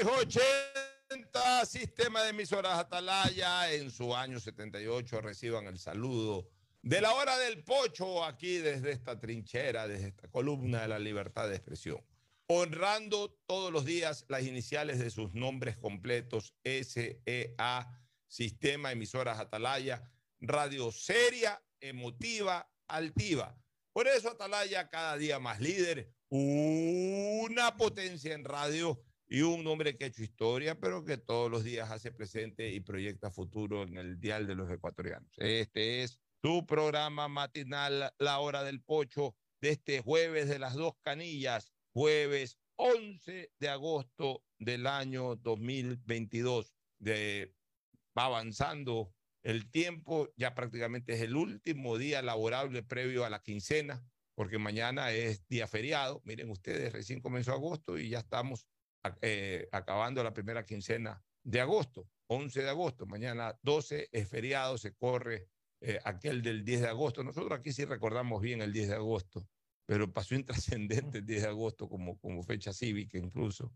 680, sistema de emisoras Atalaya, en su año 78 reciban el saludo de la hora del pocho aquí desde esta trinchera, desde esta columna de la libertad de expresión, honrando todos los días las iniciales de sus nombres completos, SEA, Sistema Emisoras Atalaya, radio seria, emotiva, altiva. Por eso Atalaya cada día más líder, una potencia en radio y un hombre que ha hecho historia, pero que todos los días hace presente y proyecta futuro en el dial de los ecuatorianos. Este es tu programa matinal, La Hora del Pocho, de este jueves de las dos canillas, jueves 11 de agosto del año 2022. De, va avanzando el tiempo, ya prácticamente es el último día laborable previo a la quincena, porque mañana es día feriado. Miren ustedes, recién comenzó agosto y ya estamos eh, acabando la primera quincena de agosto, 11 de agosto. Mañana 12 es feriado, se corre eh, aquel del 10 de agosto. Nosotros aquí sí recordamos bien el 10 de agosto, pero pasó intrascendente el 10 de agosto como, como fecha cívica incluso.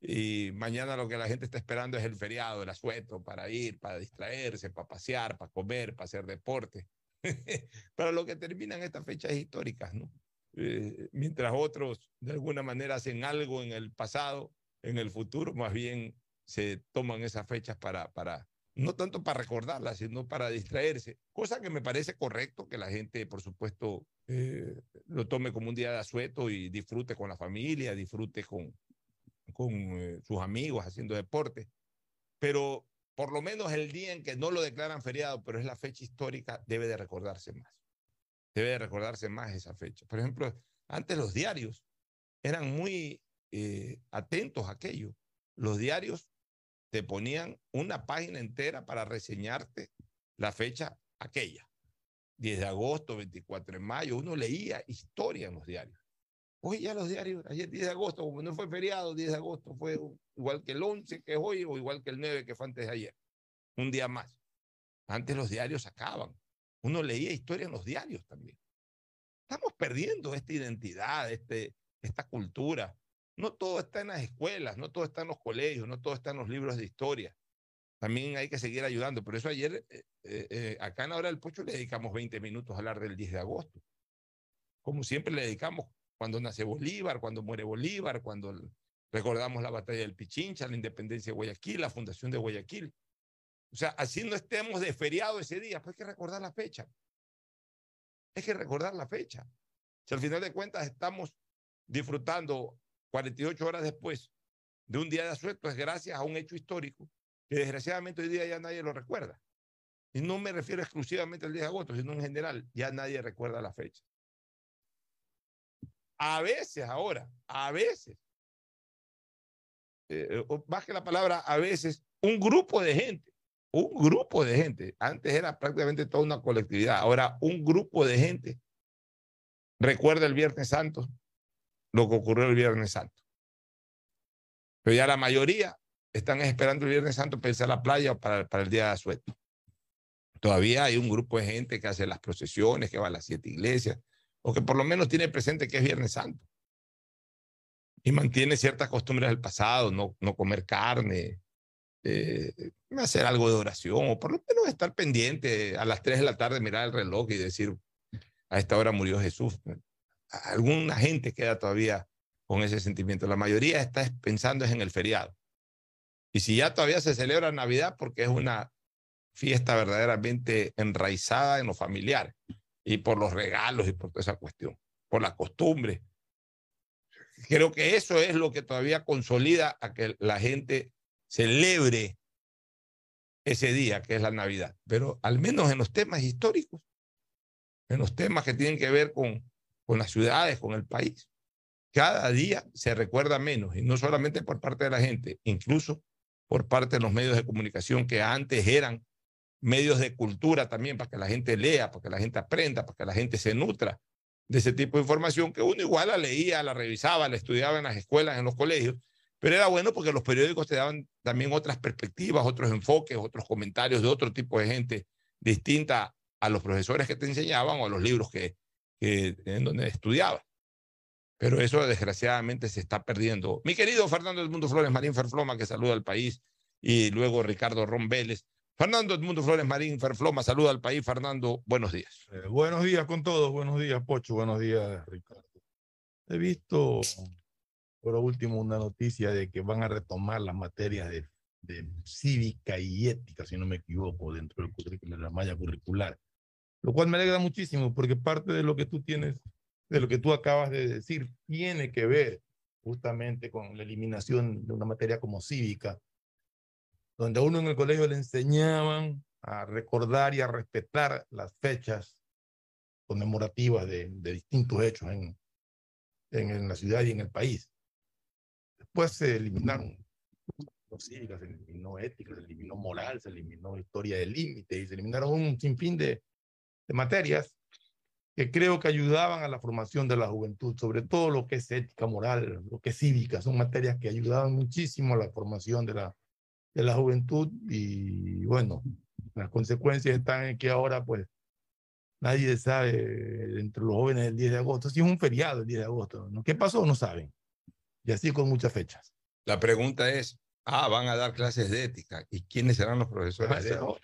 Y mañana lo que la gente está esperando es el feriado, el asueto, para ir, para distraerse, para pasear, para comer, para hacer deporte. para lo que terminan estas fechas históricas, ¿no? Eh, mientras otros de alguna manera hacen algo en el pasado, en el futuro, más bien se toman esas fechas para, para no tanto para recordarlas, sino para distraerse, cosa que me parece correcto que la gente, por supuesto, eh, lo tome como un día de asueto y disfrute con la familia, disfrute con, con eh, sus amigos haciendo deporte, pero por lo menos el día en que no lo declaran feriado, pero es la fecha histórica, debe de recordarse más. Debe de recordarse más esa fecha. Por ejemplo, antes los diarios eran muy eh, atentos a aquello. Los diarios te ponían una página entera para reseñarte la fecha aquella. 10 de agosto, 24 de mayo, uno leía historia en los diarios. Hoy ya los diarios, ayer 10 de agosto, como no fue feriado, 10 de agosto fue igual que el 11 que es hoy o igual que el 9 que fue antes de ayer. Un día más. Antes los diarios sacaban. Uno leía historia en los diarios también. Estamos perdiendo esta identidad, este, esta cultura. No todo está en las escuelas, no todo está en los colegios, no todo está en los libros de historia. También hay que seguir ayudando. Por eso ayer, eh, eh, eh, acá en la hora del pocho, le dedicamos 20 minutos a hablar del 10 de agosto. Como siempre le dedicamos cuando nace Bolívar, cuando muere Bolívar, cuando recordamos la batalla del Pichincha, la independencia de Guayaquil, la fundación de Guayaquil. O sea, así no estemos de feriado ese día, pues hay que recordar la fecha. Hay que recordar la fecha. Si al final de cuentas estamos disfrutando 48 horas después de un día de asueto, es gracias a un hecho histórico que desgraciadamente hoy día ya nadie lo recuerda. Y no me refiero exclusivamente al 10 de agosto, sino en general, ya nadie recuerda la fecha. A veces ahora, a veces, eh, más que la palabra a veces, un grupo de gente, un grupo de gente, antes era prácticamente toda una colectividad, ahora un grupo de gente recuerda el Viernes Santo, lo que ocurrió el Viernes Santo. Pero ya la mayoría están esperando el Viernes Santo para irse a la playa para, para el día de asueto. Todavía hay un grupo de gente que hace las procesiones, que va a las siete iglesias, o que por lo menos tiene presente que es Viernes Santo. Y mantiene ciertas costumbres del pasado, no, no comer carne, eh, hacer algo de oración, o por lo menos estar pendiente a las 3 de la tarde, mirar el reloj y decir, a esta hora murió Jesús. Alguna gente queda todavía con ese sentimiento. La mayoría está pensando en el feriado. Y si ya todavía se celebra Navidad, porque es una fiesta verdaderamente enraizada en lo familiar y por los regalos y por toda esa cuestión, por la costumbre. Creo que eso es lo que todavía consolida a que la gente celebre ese día, que es la Navidad. Pero al menos en los temas históricos, en los temas que tienen que ver con, con las ciudades, con el país, cada día se recuerda menos, y no solamente por parte de la gente, incluso por parte de los medios de comunicación que antes eran medios de cultura también para que la gente lea, para que la gente aprenda, para que la gente se nutra de ese tipo de información que uno igual la leía, la revisaba, la estudiaba en las escuelas, en los colegios, pero era bueno porque los periódicos te daban también otras perspectivas, otros enfoques, otros comentarios de otro tipo de gente distinta a los profesores que te enseñaban o a los libros que, que en donde estudiabas. Pero eso desgraciadamente se está perdiendo. Mi querido Fernando Edmundo Flores Marín Ferfloma, que saluda al país, y luego Ricardo Ron Vélez. Fernando Edmundo Flores Marín Ferfloma, saluda al país. Fernando, buenos días. Eh, buenos días con todos, buenos días Pocho, buenos días Ricardo. He visto por último una noticia de que van a retomar las materias de, de cívica y ética, si no me equivoco, dentro del currículo, de la malla curricular, lo cual me alegra muchísimo porque parte de lo que tú tienes de lo que tú acabas de decir tiene que ver justamente con la eliminación de una materia como cívica, donde a uno en el colegio le enseñaban a recordar y a respetar las fechas conmemorativas de, de distintos hechos en, en, en, la ciudad y en el país. Después se eliminaron los cívicas, se eliminó ética, se eliminó moral, se eliminó historia del límite y se eliminaron un sinfín de, de materias que creo que ayudaban a la formación de la juventud, sobre todo lo que es ética moral, lo que es cívica, son materias que ayudaban muchísimo a la formación de la, de la juventud y bueno, las consecuencias están en que ahora pues nadie sabe entre los jóvenes del 10 de agosto, si es un feriado el 10 de agosto, ¿no? ¿qué pasó? No saben. Y así con muchas fechas. La pregunta es, ah, van a dar clases de ética, ¿y quiénes serán los profesores? Ah,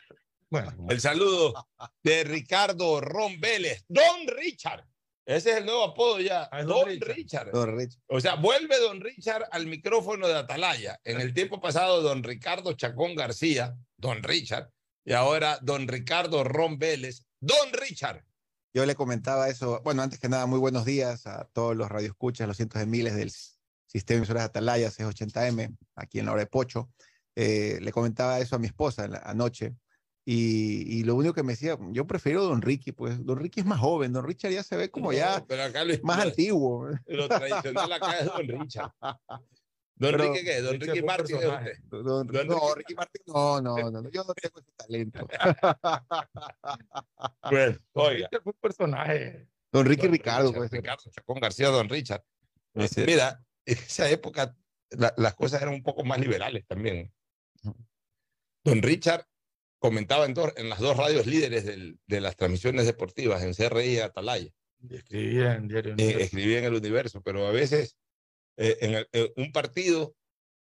bueno, el saludo de Ricardo Ron Vélez. Don Richard. Ese es el nuevo apodo ya. Ah, don, Richard. Don Richard. O sea, vuelve Don Richard al micrófono de Atalaya. En el tiempo pasado, Don Ricardo Chacón García, Don Richard. Y ahora, Don Ricardo Ron Vélez. Don Richard. Yo le comentaba eso. Bueno, antes que nada, muy buenos días a todos los radioescuchas, los cientos de miles del sistema de emisoras Atalaya, C80M, aquí en la hora de Pocho. Eh, le comentaba eso a mi esposa anoche y, y, lo único que me decía, yo prefiero Don Ricky, pues Don Ricky es más joven, Don Richard ya se ve como ya más antiguo. Lo tradicional acá es Don Richard. ¿Don Ricky qué? ¿Don Ricky Martin Don, don, no, Ricky Martin no, no, no, yo no tengo ese talento. bueno, oiga. fue un personaje. Don Ricky don Ricardo. Richard, pues. Ricardo Chacón García, Don Richard. Mira, en esa época la, las cosas eran un poco más liberales también. Don Richard comentaba en, en, las dos radios líderes del, de las transmisiones deportivas, en CRI y Atalaya. escribía en Diario Universo. Eh, escribía en el Universo, pero a veces eh, en, el, en, un partido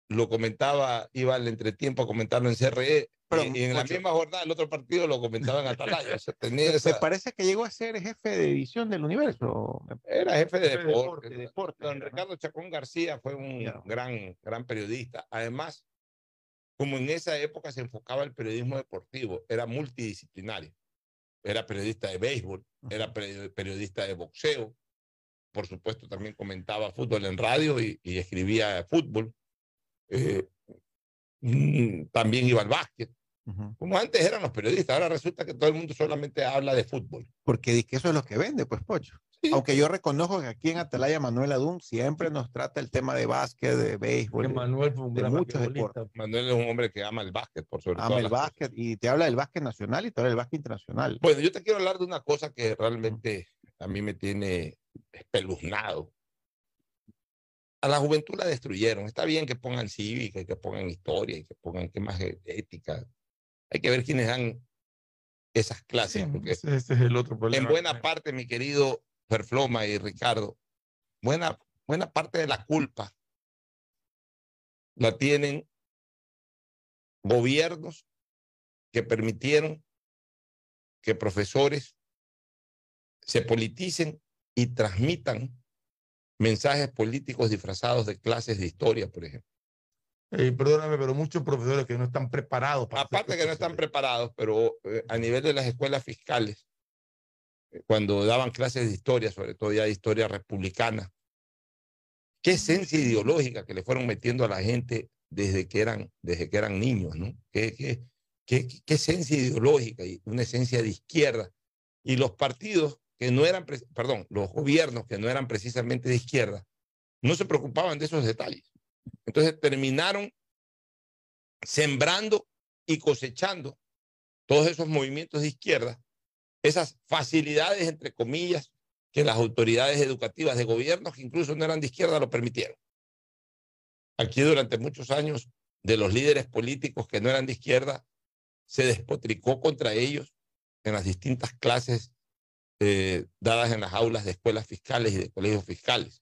lo comentaba, iba al entretiempo a comentarlo en CRE, pero, y, y, en la misma jornada el otro partido lo comentaba en Atalaya. O sea, tenía esa... Me parece que llegó a ser jefe de edición del Universo. Era jefe de jefe deporte. De deporte, Don Ricardo Chacón García fue un yeah. gran, gran periodista. Además, como en esa época se enfocaba el periodismo deportivo, era multidisciplinario. Era periodista de béisbol, era periodista de boxeo, por supuesto también comentaba fútbol en radio y, y escribía fútbol. Eh, mm, también iba al básquet. Uh -huh. Como antes eran los periodistas, ahora resulta que todo el mundo solamente habla de fútbol. Porque eso es lo que vende, pues, Pocho. Sí. Aunque yo reconozco que aquí en Atalaya Manuel Adún siempre nos trata el tema de básquet, de béisbol, Manuel fue un de muchos deportes. Manuel es un hombre que ama el básquet, por sobre Ama el básquet cosas. y te habla del básquet nacional y te habla del básquet internacional. Bueno, yo te quiero hablar de una cosa que realmente a mí me tiene espeluznado. A la juventud la destruyeron. Está bien que pongan cívica y que pongan historia y que pongan qué más ética. Hay que ver quiénes dan esas clases. Sí, porque ese, ese, es el otro problema. En buena parte, mi querido Perfloma y Ricardo, buena, buena parte de la culpa la tienen gobiernos que permitieron que profesores se politicen y transmitan mensajes políticos disfrazados de clases de historia, por ejemplo. Eh, perdóname, pero muchos profesores que no están preparados. Para Aparte que no están preparados, pero eh, a nivel de las escuelas fiscales, eh, cuando daban clases de historia, sobre todo ya de historia republicana, qué esencia ideológica que le fueron metiendo a la gente desde que eran, desde que eran niños, ¿no? Qué, qué, qué, qué esencia ideológica y una esencia de izquierda. Y los partidos que no eran, perdón, los gobiernos que no eran precisamente de izquierda, no se preocupaban de esos detalles. Entonces terminaron sembrando y cosechando todos esos movimientos de izquierda, esas facilidades, entre comillas, que las autoridades educativas de gobiernos, que incluso no eran de izquierda, lo permitieron. Aquí durante muchos años, de los líderes políticos que no eran de izquierda, se despotricó contra ellos en las distintas clases eh, dadas en las aulas de escuelas fiscales y de colegios fiscales.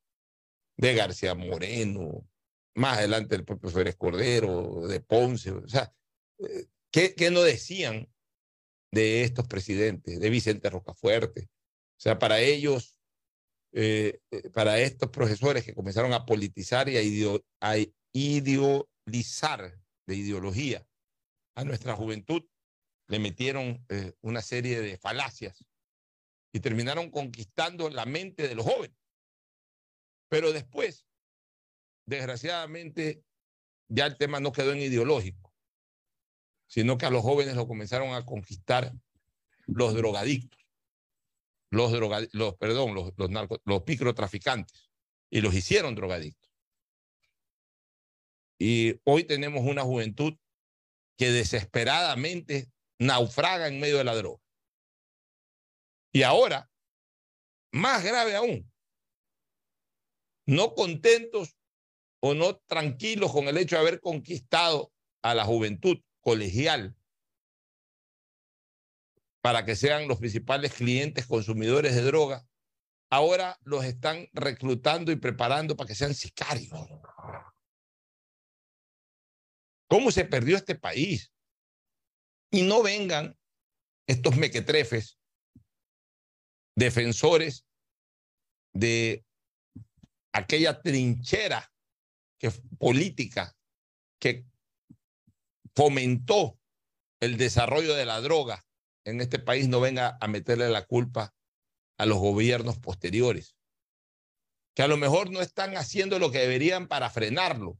de García Moreno, más adelante el propio Férez Cordero, de Ponce, o sea, eh, ¿qué, ¿qué, no decían de estos presidentes, de Vicente Rocafuerte? O sea, para ellos, eh, eh, para estos profesores que comenzaron a politizar y a, ideo, a ideolizar de ideología a nuestra juventud, le metieron una serie de falacias y terminaron conquistando la mente de los jóvenes. Pero después, desgraciadamente, ya el tema no quedó en ideológico, sino que a los jóvenes lo comenzaron a conquistar los drogadictos, los, los perdón, los, los, los microtraficantes, y los hicieron drogadictos. Y hoy tenemos una juventud que desesperadamente naufraga en medio de la droga. Y ahora, más grave aún, no contentos o no tranquilos con el hecho de haber conquistado a la juventud colegial para que sean los principales clientes consumidores de droga, ahora los están reclutando y preparando para que sean sicarios. ¿Cómo se perdió este país? Y no vengan estos mequetrefes, defensores de aquella trinchera que, política que fomentó el desarrollo de la droga en este país, no venga a meterle la culpa a los gobiernos posteriores, que a lo mejor no están haciendo lo que deberían para frenarlo,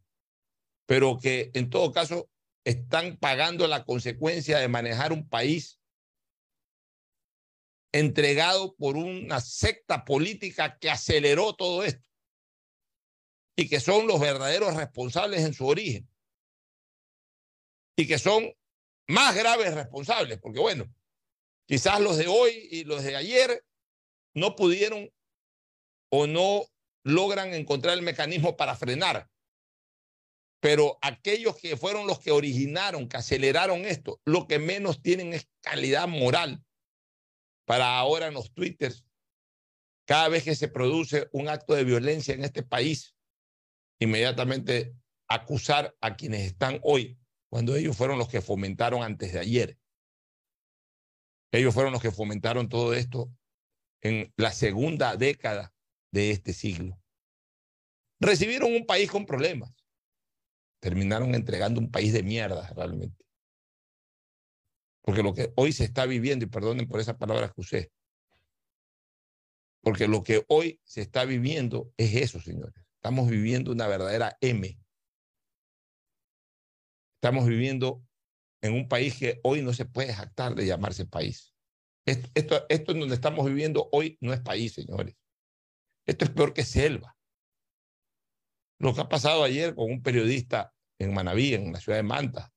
pero que en todo caso están pagando la consecuencia de manejar un país entregado por una secta política que aceleró todo esto y que son los verdaderos responsables en su origen. Y que son más graves responsables, porque bueno, quizás los de hoy y los de ayer no pudieron o no logran encontrar el mecanismo para frenar, pero aquellos que fueron los que originaron, que aceleraron esto, lo que menos tienen es calidad moral. Para ahora en los twitters, cada vez que se produce un acto de violencia en este país, inmediatamente acusar a quienes están hoy, cuando ellos fueron los que fomentaron antes de ayer. Ellos fueron los que fomentaron todo esto en la segunda década de este siglo. Recibieron un país con problemas terminaron entregando un país de mierda realmente. Porque lo que hoy se está viviendo, y perdonen por esa palabra que usé, porque lo que hoy se está viviendo es eso, señores. Estamos viviendo una verdadera M. Estamos viviendo en un país que hoy no se puede jactar de llamarse país. Esto, esto, en donde estamos viviendo hoy no es país, señores. Esto es peor que selva. Lo que ha pasado ayer con un periodista en Manaví, en la ciudad de Manta.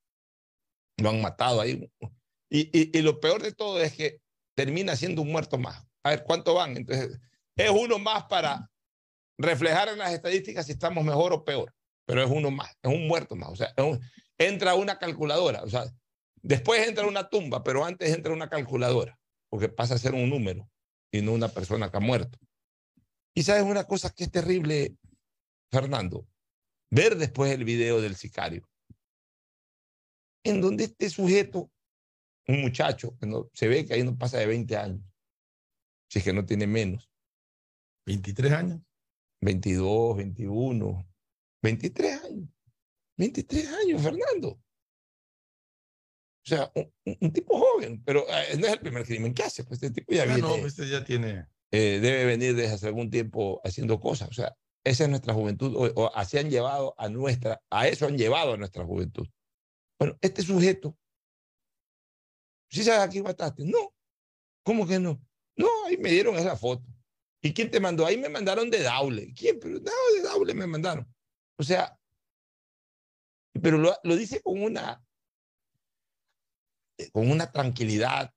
Lo han matado ahí. Y, y, lo peor de todo es que termina siendo un muerto más. A ver, ¿cuánto van? Entonces, es uno más para reflejar en las estadísticas si estamos mejor o peor, pero es uno más, es un muerto más. O sea, entra una calculadora, o sea, después entra una tumba, pero antes entra una calculadora, porque pasa a ser un número y no una persona que ha muerto. Y sabes una cosa que es terrible, Fernando, ver después el video del sicario, en donde este sujeto, un muchacho, no, se ve que ahí no pasa de 20 años, si es que no tiene menos. 23 años. 22, 21, 23 años. 23 años, Fernando. O sea, un, tipo joven, pero eh, no es el primer crimen que hace, pues este tipo ya viene. No, este ya tiene. Eh, debe venir desde hace algún tiempo haciendo cosas. O sea, esa es nuestra juventud, o, así han llevado a nuestra, a eso han llevado a nuestra juventud. Bueno, este sujeto, ¿sí sabes a quién mataste? No. ¿Cómo que no? No, ahí me dieron esa foto. ¿Y quién te mandó? Ahí me mandaron de Daule. ¿Quién? Pero no, de Daule me mandaron. O sea, pero lo, lo dice con una, con una tranquilidad.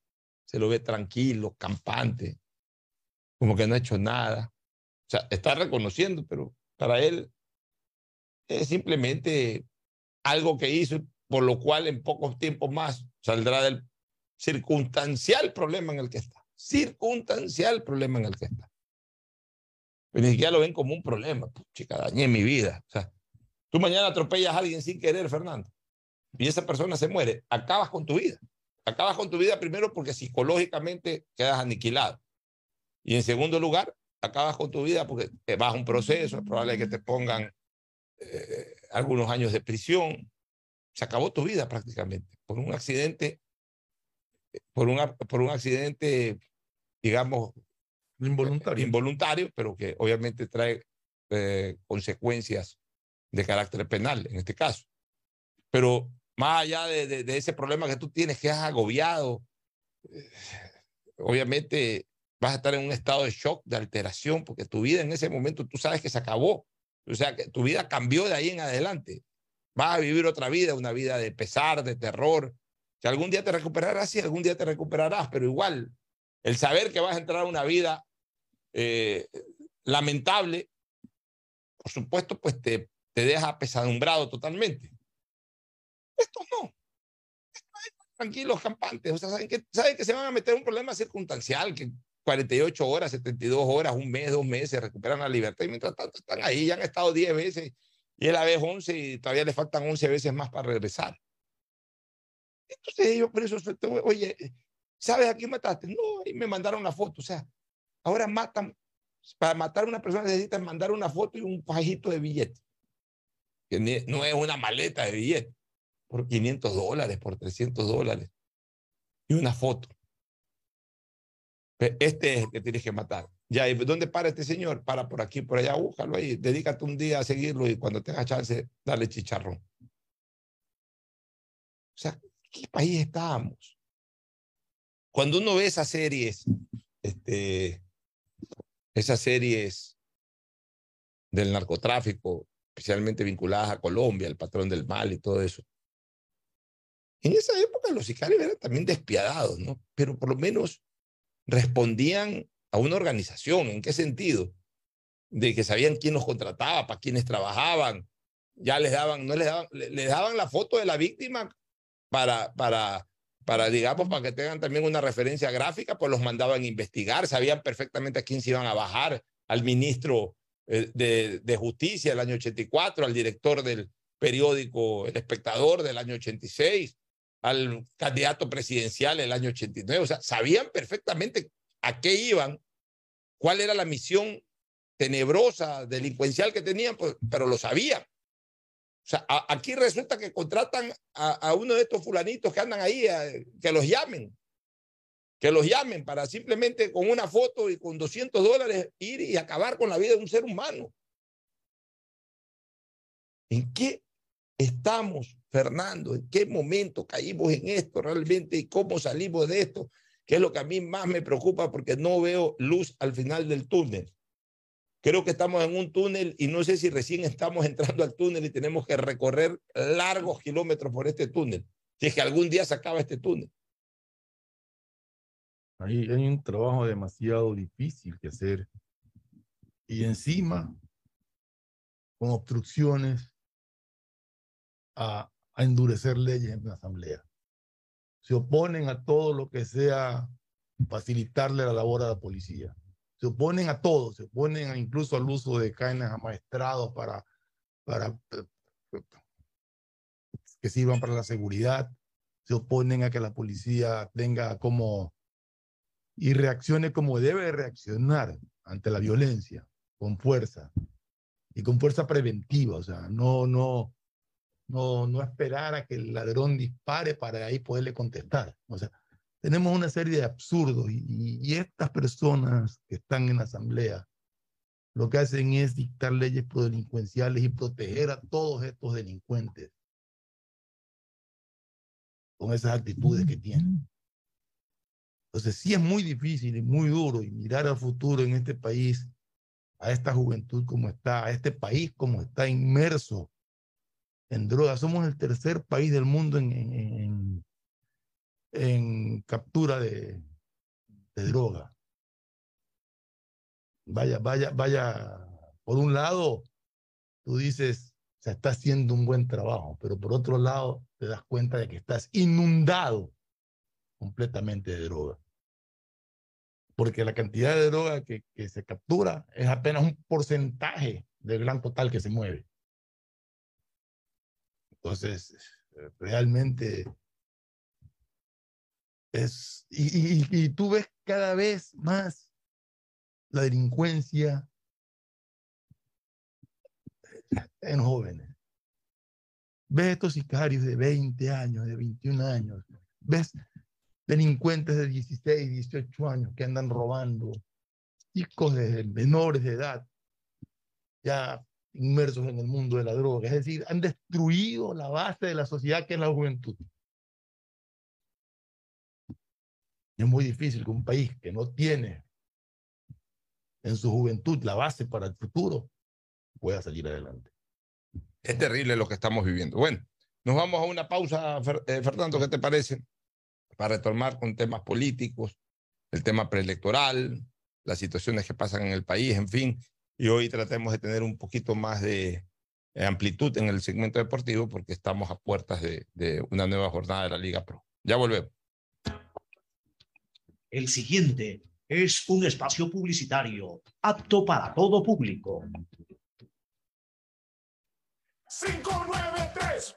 Se lo ve tranquilo, campante, como que no ha hecho nada. O sea, está reconociendo, pero para él es simplemente algo que hizo, por lo cual en pocos tiempos más saldrá del circunstancial problema en el que está. Circunstancial problema en el que está. Pero ni siquiera lo ven como un problema. chica, dañé mi vida. O sea, tú mañana atropellas a alguien sin querer, Fernando, y esa persona se muere, acabas con tu vida. Acabas con tu vida primero porque psicológicamente quedas aniquilado. Y en segundo lugar, acabas con tu vida porque vas a un proceso, es probable que te pongan eh, algunos años de prisión. Se acabó tu vida prácticamente por un accidente, por, una, por un accidente, digamos, involuntario. involuntario, pero que obviamente trae eh, consecuencias de carácter penal en este caso. Pero más allá de, de, ese problema que tú tienes, que has agobiado, eh, obviamente vas a estar en un estado de shock, de alteración, porque tu vida en ese momento tú sabes que se acabó. O sea, que tu vida cambió de ahí en adelante. Vas a vivir otra vida, una vida de pesar, de terror. Que algún día te recuperarás, sí, algún día te recuperarás, pero igual, el saber que vas a entrar a una vida eh, lamentable, por supuesto, pues te, te deja pesadumbrado totalmente. Estos no. tranquilos, campantes. O sea, saben que, saben que se van a meter en un problema circunstancial, que 48 horas, 72 horas, un mes, dos meses, recuperan la libertad y mientras tanto están ahí, ya han estado 10 veces y es la vez 11 y todavía le faltan 11 veces más para regresar. Entonces ellos por eso, oye, ¿sabes a quién mataste? No, y me mandaron una foto, o sea, ahora matan, para matar a una persona necesitan mandar una foto y un pajito de billete, que no es una maleta de billete, por 500 dólares, por 300 dólares, y una foto. Este es el que tienes que matar. Ya, ¿y dónde para este señor? Para por aquí, por allá, búscalo ahí. Dedícate un día a seguirlo y cuando tengas chance, dale chicharrón. O sea, ¿qué país estamos? Cuando uno ve esas series, este, esas series del narcotráfico, especialmente vinculadas a Colombia, el patrón del mal y todo eso. En esa época los sicarios eran también despiadados, ¿no? Pero por lo menos respondían a una organización. ¿En qué sentido? De que sabían quién los contrataba, para quiénes trabajaban. Ya les daban, no les daban, les daban la foto de la víctima para, para, para, digamos, para que tengan también una referencia gráfica, pues los mandaban a investigar, sabían perfectamente a quién se iban a bajar, al ministro eh, de, Justicia del año 84, al director del periódico El Espectador del año 86, al candidato presidencial el año 89. O sea, sabían perfectamente a qué iban, cuál era la misión tenebrosa, delincuencial que tenían, pues, pero lo sabían. Sea, aquí resulta que contratan a, uno de estos fulanitos que andan ahí, que los llamen, que los llamen para simplemente con una foto y con 200 dólares ir y acabar con la vida de un ser humano. ¿En qué estamos Fernando, ¿en qué momento caímos en esto realmente y cómo salimos de esto? Que es lo que a mí más me preocupa porque no veo luz al final del túnel. Creo que estamos en un túnel y no sé si recién estamos entrando al túnel y tenemos que recorrer largos kilómetros por este túnel. Si es que algún día se acaba este túnel. Hay, hay un trabajo demasiado difícil que hacer. Y encima, con obstrucciones a, a endurecer leyes en la Asamblea. Se oponen a todo lo que sea facilitarle la labor a la policía. Se oponen a todo, se oponen incluso al uso de caenas amaestrados para, para que sirvan para la seguridad. Se oponen a que la policía tenga como y reaccione como debe reaccionar ante la violencia, con fuerza y con fuerza preventiva, o sea, no, no, no, no esperar a que el ladrón dispare para ahí poderle contestar. O sea, tenemos una serie de absurdos y, y, estas personas que están en la asamblea lo que hacen es dictar leyes prodelincuenciales y proteger a todos estos delincuentes con esas actitudes que tienen. Entonces sí es muy difícil y muy duro y mirar al futuro en este país, a esta juventud como está, a este país como está inmerso en drogas. Somos el tercer país del mundo en, en, en captura de, de droga. Vaya, vaya, vaya. Por un lado, tú dices, se está haciendo un buen trabajo, pero por otro lado, te das cuenta de que estás inundado completamente de droga. porque la cantidad de droga que, que se captura es apenas un porcentaje del gran total que se mueve. Entonces, realmente es, y, y, tú ves cada vez más la delincuencia en jóvenes. Ves estos sicarios de 20 años, de 21 años. Ves delincuentes de 16, 18 años que andan robando. Chicos de menores de edad, ya inmersos en el mundo de la droga. Es decir, han destruido la base de la sociedad que es la juventud. Es muy difícil que un país que no tiene en su juventud la base para el futuro pueda salir adelante. Es terrible lo que estamos viviendo. Bueno, nos vamos a una pausa, eh, Fernando, ¿qué te parece? Para retomar con temas políticos, el tema preelectoral, las situaciones que pasan en el país, en fin. Y hoy tratemos de tener un poquito más de amplitud en el segmento deportivo porque estamos a puertas de una nueva jornada de la Liga Pro. Ya volvemos. El siguiente es un espacio publicitario apto para todo público. 593.es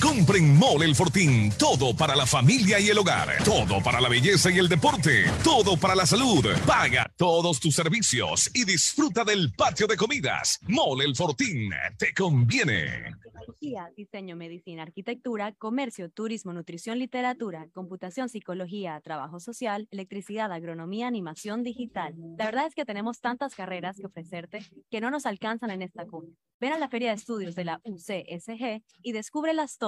Compren Mole El Fortín. Todo para la familia y el hogar. Todo para la belleza y el deporte. Todo para la salud. Paga todos tus servicios y disfruta del patio de comidas. Mole El Fortín. Te conviene. Diseño, medicina, arquitectura, comercio, turismo, nutrición, literatura, computación, psicología, trabajo social, electricidad, agronomía, animación digital. La verdad es que tenemos tantas carreras que ofrecerte que no nos alcanzan en esta cuna. Ven a la Feria de Estudios de la UCSG y descúbrelas todas.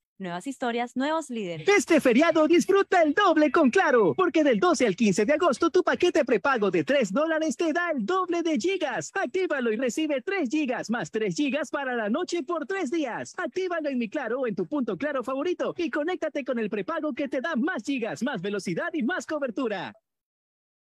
Nuevas historias, nuevos líderes. Este feriado disfruta el doble con Claro, porque del 12 al 15 de agosto tu paquete prepago de 3 dólares te da el doble de gigas. Actívalo y recibe 3 gigas más 3 gigas para la noche por 3 días. Actívalo en mi Claro o en tu punto Claro favorito y conéctate con el prepago que te da más gigas, más velocidad y más cobertura.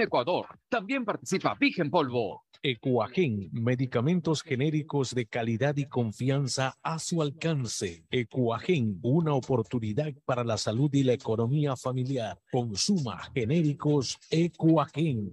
Ecuador. También participa Vigen Polvo. Ecuagen, medicamentos genéricos de calidad y confianza a su alcance. Ecuagen, una oportunidad para la salud y la economía familiar. Consuma genéricos Ecuagen.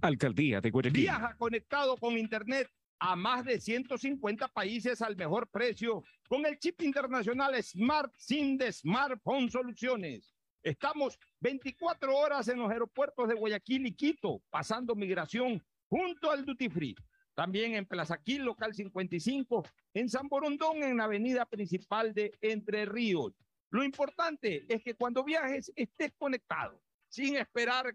Alcaldía de Guayaquil. Viaja conectado con Internet a más de 150 países al mejor precio con el chip internacional Smart SIM de Smartphone Soluciones. Estamos 24 horas en los aeropuertos de Guayaquil y Quito, pasando migración junto al Duty Free. También en Plaza Quil, local 55, en San Borondón, en la avenida principal de Entre Ríos. Lo importante es que cuando viajes estés conectado, sin esperar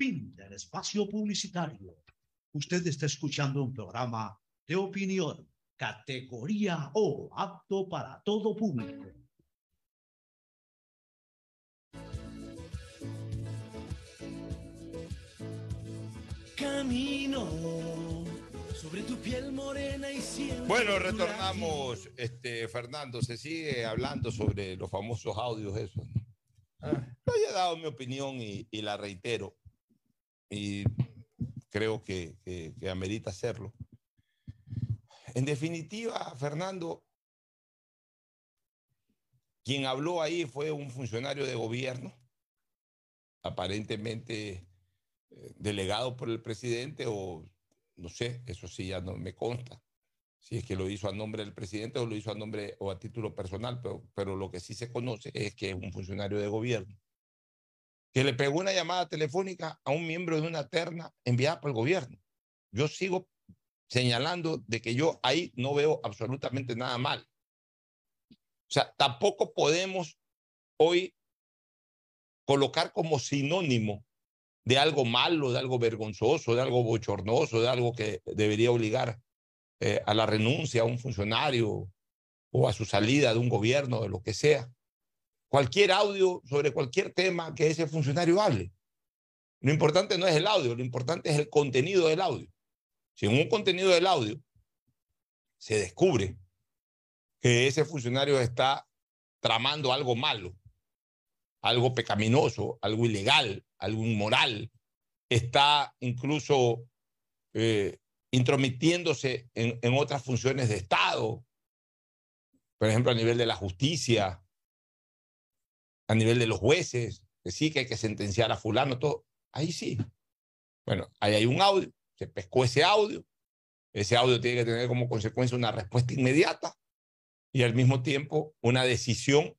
Fin del espacio publicitario. Usted está escuchando un programa de opinión, categoría O, apto para todo público. Camino sobre tu piel morena y siento Bueno, retornamos, este, Fernando, se sigue hablando sobre los famosos audios esos. ¿no? Yo ya he dado mi opinión y, y la reitero y creo que, que, amerita hacerlo. En definitiva, Fernando, quien habló ahí fue un funcionario de gobierno, aparentemente eh, delegado por el presidente o no sé, eso sí ya no me consta, si es que lo hizo a nombre del presidente o lo hizo a nombre o a título personal, pero, pero lo que sí se conoce es que es un funcionario de gobierno que le pegó una llamada telefónica a un miembro de una terna enviada por el gobierno. Yo sigo señalando de que yo ahí no veo absolutamente nada mal. O sea, tampoco podemos hoy colocar como sinónimo de algo malo, de algo vergonzoso, de algo bochornoso, de algo que debería obligar eh, a la renuncia a un funcionario o a su salida de un gobierno, de lo que sea cualquier audio sobre cualquier tema que ese funcionario hable. Lo importante no es el audio, lo importante es el contenido del audio. Si en un contenido del audio se descubre que ese funcionario está tramando algo malo, algo pecaminoso, algo ilegal, algo inmoral, está incluso eh, intrometiéndose en, en otras funciones de Estado, por ejemplo, a nivel de la justicia, a nivel de los jueces, que sí que hay que sentenciar a fulano, todo, ahí sí. Bueno, ahí hay un audio, se pescó ese audio, ese audio tiene que tener como consecuencia una respuesta inmediata y al mismo tiempo una decisión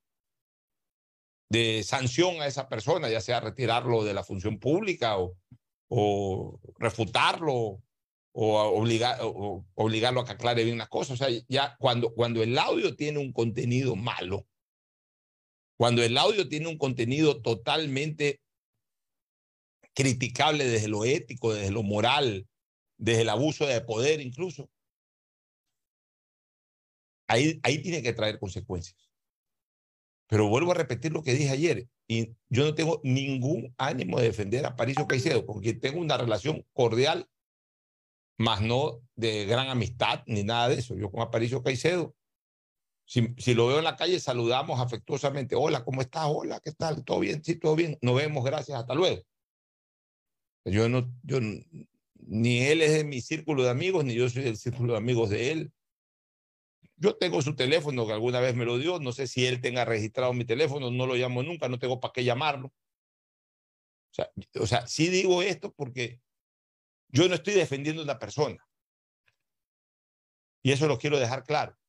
de sanción a esa persona, ya sea retirarlo de la función pública o, o refutarlo o, obligar, obligarlo a que aclare bien las cosas. O sea, ya cuando, cuando el audio tiene un contenido malo, cuando el audio tiene un contenido totalmente criticable desde lo ético, desde lo moral, desde el abuso de poder incluso, ahí, ahí tiene que traer consecuencias. Pero vuelvo a repetir lo que dije ayer, y yo no tengo ningún ánimo de defender a Paricio Caicedo, porque tengo una relación cordial, más no de gran amistad ni nada de eso. Yo con Aparicio Caicedo, si, lo veo en la calle, saludamos afectuosamente. Hola, ¿cómo estás? Hola, ¿qué tal? ¿Todo bien? Sí, todo bien. Nos vemos, gracias, hasta luego. Yo no, yo ni él es de mi círculo de amigos, ni yo soy del círculo de amigos de él. Yo tengo su teléfono que alguna vez me lo dio, no sé si él tenga registrado mi teléfono, no lo llamo nunca, no tengo para qué llamarlo. O sea, o sea, sí digo esto porque yo no estoy defendiendo a una persona. Y eso lo quiero dejar claro.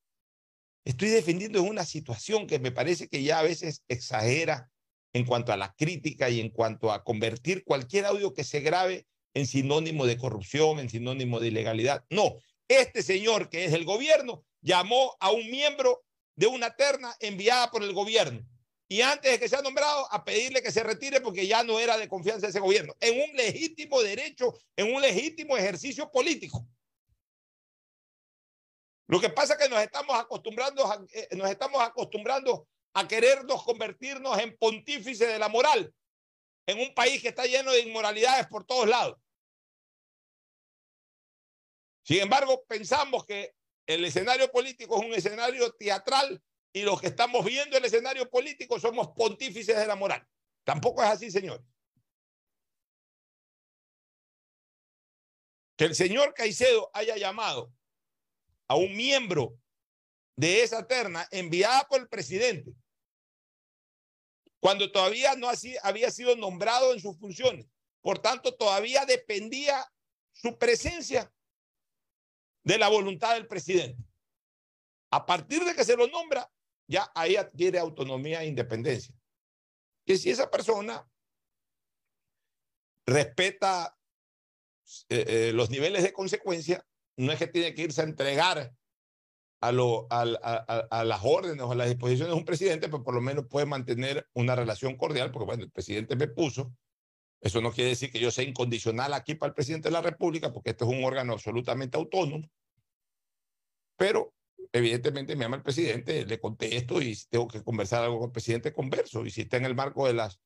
Estoy defendiendo una situación que me parece que ya a veces exagera en cuanto a la crítica y en cuanto a convertir cualquier audio que se grabe en sinónimo de corrupción, en sinónimo de ilegalidad. No, este señor que es del gobierno llamó a un miembro de una terna enviada por el gobierno y antes de que sea nombrado a pedirle que se retire porque ya no era de confianza ese gobierno, en un legítimo derecho, en un legítimo ejercicio político. Lo que pasa es que nos estamos acostumbrando, a, eh, nos estamos acostumbrando a querernos convertirnos en pontífices de la moral en un país que está lleno de inmoralidades por todos lados. Sin embargo, pensamos que el escenario político es un escenario teatral y los que estamos viendo el escenario político somos pontífices de la moral. Tampoco es así, señor. Que el señor Caicedo haya llamado a un miembro de esa terna enviada por el presidente, cuando todavía no había sido nombrado en sus funciones. Por tanto, todavía dependía su presencia de la voluntad del presidente. A partir de que se lo nombra, ya ahí adquiere autonomía e independencia. Que si esa persona respeta eh, eh, los niveles de consecuencia, no es que tiene que irse a entregar a, lo, a, a, a, las órdenes o a las disposiciones de un presidente, pero por lo menos puede mantener una relación cordial, porque bueno, el presidente me puso. Eso no quiere decir que yo sea incondicional aquí para el presidente de la República, porque este es un órgano absolutamente autónomo. Pero evidentemente me llama el presidente, le contesto y tengo que conversar algo con el presidente, converso. Y si está en el marco de las,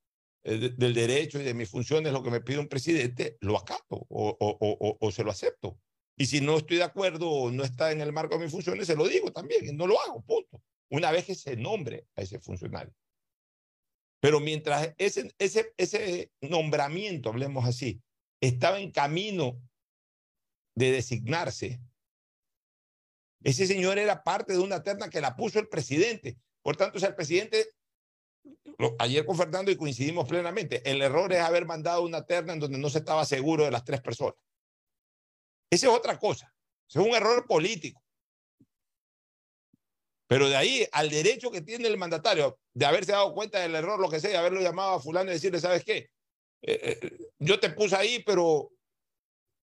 eh, del derecho y de mis funciones lo que me pide un presidente, lo acato o, o, o, o se lo acepto. Y si no estoy de acuerdo o no está en el marco de mis funciones, se lo digo también, y no lo hago, punto. Una vez que se nombre a ese funcionario. Pero mientras ese, nombramiento, hablemos así, estaba en camino de designarse, ese señor era parte de una terna que la puso el presidente. Por tanto, o sea, el presidente, ayer con Fernando y coincidimos plenamente, el error es haber mandado una terna en donde no se estaba seguro de las tres personas. Esa es otra cosa. Ese es un error político. Pero de ahí al derecho que tiene el mandatario de haberse dado cuenta del error, lo que sea, de haberlo llamado a fulano y decirle, ¿sabes qué? Eh, eh, yo te puse ahí, pero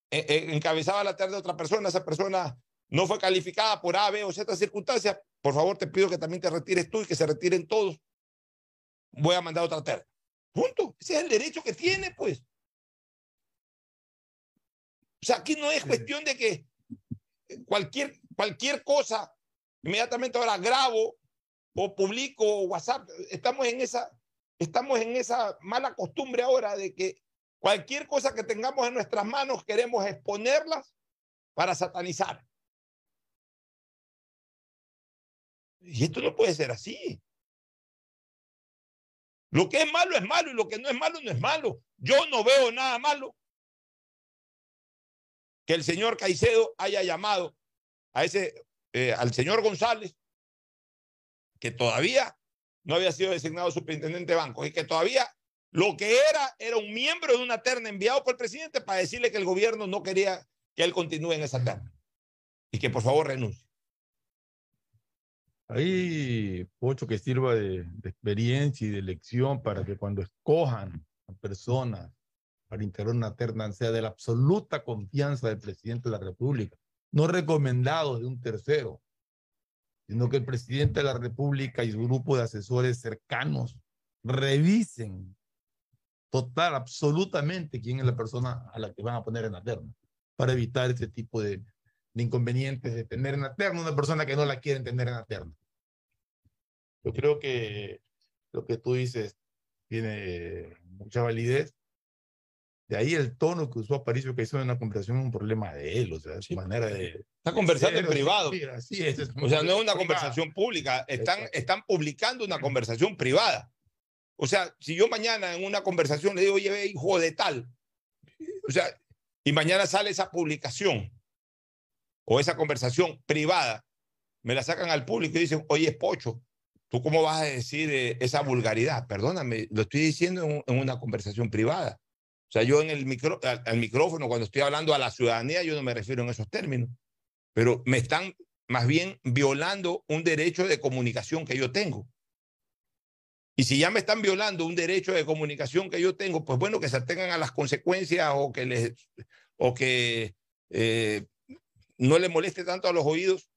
eh, encabezaba la tarde de otra persona, esa persona no fue calificada por A, B o Z circunstancias, por favor te pido que también te retires tú y que se retiren todos. Voy a mandar otra terna. Punto. Ese es el derecho que tiene, pues. O sea, aquí no es cuestión de que cualquier, cualquier cosa, inmediatamente ahora grabo o publico WhatsApp. Estamos en esa, estamos en esa mala costumbre ahora de que cualquier cosa que tengamos en nuestras manos queremos exponerlas para satanizar. Y esto no puede ser así. Lo que es malo es malo y lo que no es malo no es malo. Yo no veo nada malo que el señor Caicedo haya llamado eh, al señor González, que todavía no había sido designado superintendente de banco y que todavía lo que era era un miembro de una terna enviado por el presidente para decirle que el gobierno no quería que él continúe en esa terna y que por favor renuncie. Ahí, Pocho, que sirva de experiencia y de lección para que cuando escojan a personas para integrar una terna sea de la absoluta confianza del presidente de la República, no recomendados de un tercero, sino que el presidente de la República y su grupo de asesores cercanos revisen total, absolutamente quién es la persona a la que van a poner en la terna, para evitar ese tipo de, de inconvenientes de tener en la terna una persona que no la quieren tener en la terna. Yo creo que lo que tú dices tiene mucha validez. De ahí el tono que usó Aparicio que hizo en la conversación es un problema de él, o sea, su manera de... Está conversando en privado. sí, así es, es O sea, no es una privada. conversación pública, están, están publicando una conversación privada. O sea, si yo mañana en una conversación le digo, oye, ve, hijo de tal, o sea, y mañana sale esa publicación o esa conversación privada, me la sacan al público y dicen, oye, Pocho, ¿tú cómo vas a decir eh, esa vulgaridad? Perdóname, lo estoy diciendo en, en una conversación privada. Sea, yo en el micro, al, al micrófono, cuando estoy hablando a la ciudadanía, yo no me refiero en esos términos, pero me están más bien violando un derecho de comunicación que yo tengo. Y si ya me están violando un derecho de comunicación que yo tengo, pues bueno, que se atengan a las consecuencias o que les o que eh, no le moleste tanto a los oídos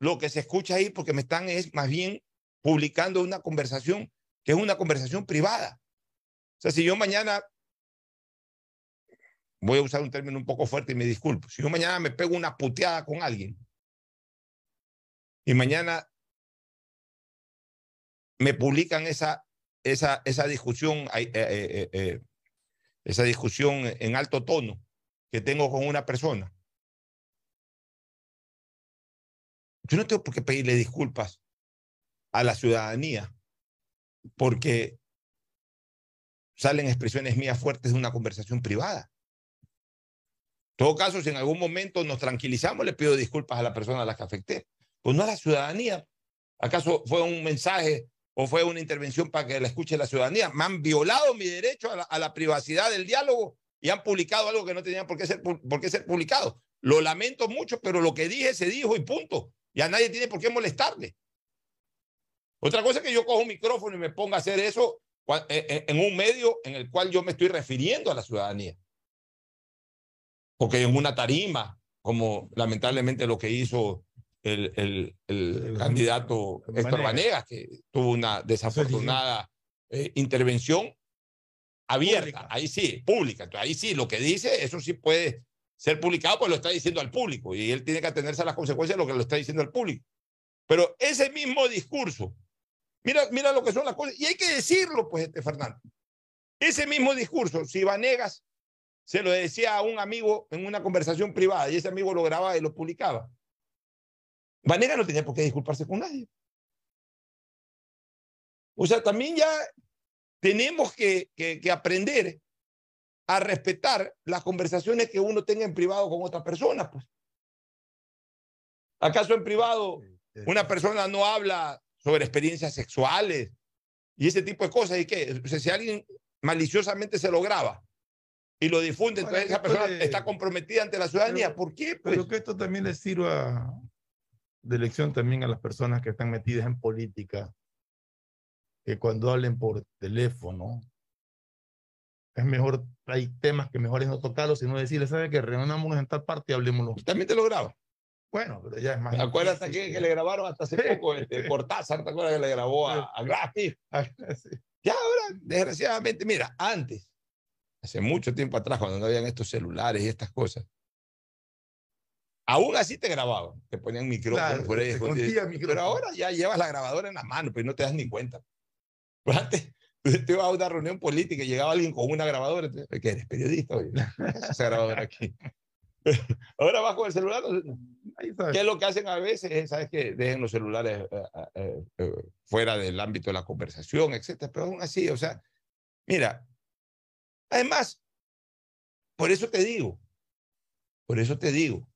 lo que se escucha ahí, porque me están es más bien publicando una conversación que es una conversación privada. O sea, si yo mañana voy a usar un término un poco fuerte y me disculpo, si yo mañana me pego una puteada con alguien y mañana me publican esa, esa, esa discusión, eh, eh, eh, esa discusión en alto tono que tengo con una persona. Yo no tengo por qué pedirle disculpas a la ciudadanía porque salen expresiones mías fuertes de una conversación privada. Todo caso, si en algún momento nos tranquilizamos, le pido disculpas a la persona a la que afecté. Pues no a la ciudadanía. ¿Acaso fue un mensaje o fue una intervención para que la escuche la ciudadanía? Me han violado mi derecho a la, privacidad del diálogo y han publicado algo que no tenían por qué, ser, por qué ser publicado. Lo lamento mucho, pero lo que dije se dijo y punto. Y a nadie tiene por qué molestarle. Otra cosa es que yo cojo un micrófono y me ponga a hacer eso en un medio en el cual yo me estoy refiriendo a la ciudadanía. Porque en una tarima, como lamentablemente lo que hizo el, el, el candidato Héctor Vanegas, que tuvo una desafortunada eh, intervención abierta, pública. ahí sí, pública. Entonces, ahí sí, lo que dice, eso sí puede ser publicado, pues lo está diciendo al público y él tiene que atenerse a las consecuencias de lo que lo está diciendo al público. Pero ese mismo discurso, mira, mira lo que son las cosas, y hay que decirlo, pues, este Fernando. Ese mismo discurso, si Vanegas se lo decía a un amigo en una conversación privada y ese amigo lo grababa y lo publicaba, Vanegas no tenía por qué disculparse con nadie. O sea, también ya tenemos que, que, que, aprender a respetar las conversaciones que uno tenga en privado con otras personas. Pues. ¿Acaso en privado una persona no habla sobre experiencias sexuales y ese tipo de cosas? ¿Y qué? O sea, si alguien maliciosamente se lo graba y lo difunde, entonces esa persona de... está comprometida ante la ciudadanía. Pero, ¿Por qué? Pues? Pero que esto también le sirva de lección también a las personas que están metidas en política, que cuando hablen por teléfono, es mejor, hay temas que mejor es no tocarlos, sino decirle, ¿sabe qué? Reunámonos en tal parte y hablemoslo. También te lo graba. Bueno, pero ya es más. ¿Te acuerdas que, que, le grabaron hasta hace poco este, Cortázar? ¿Te acuerdas que le grabó a, a Gratis? Ya ahora, desgraciadamente, mira, antes, hace mucho tiempo atrás, cuando no habían estos celulares y estas cosas, aún así te grababan, te ponían micrófono Claro, por ahí. te escondía Pero micrófono. ahora ya llevas la grabadora en la mano, pero no te das ni cuenta. Pues antes, tú ibas a una reunión política y llegaba alguien con una grabadora, ¿qué eres? ¿Periodista? Oye, esa grabadora aquí. Ahora vas con el celular. ¿Qué es lo que hacen a veces? Es, ¿Sabes qué? Dejen los celulares eh, eh, eh, fuera del ámbito de la conversación, etcétera. Pero aún así, o sea, mira, además, por eso te digo, Por eso te digo.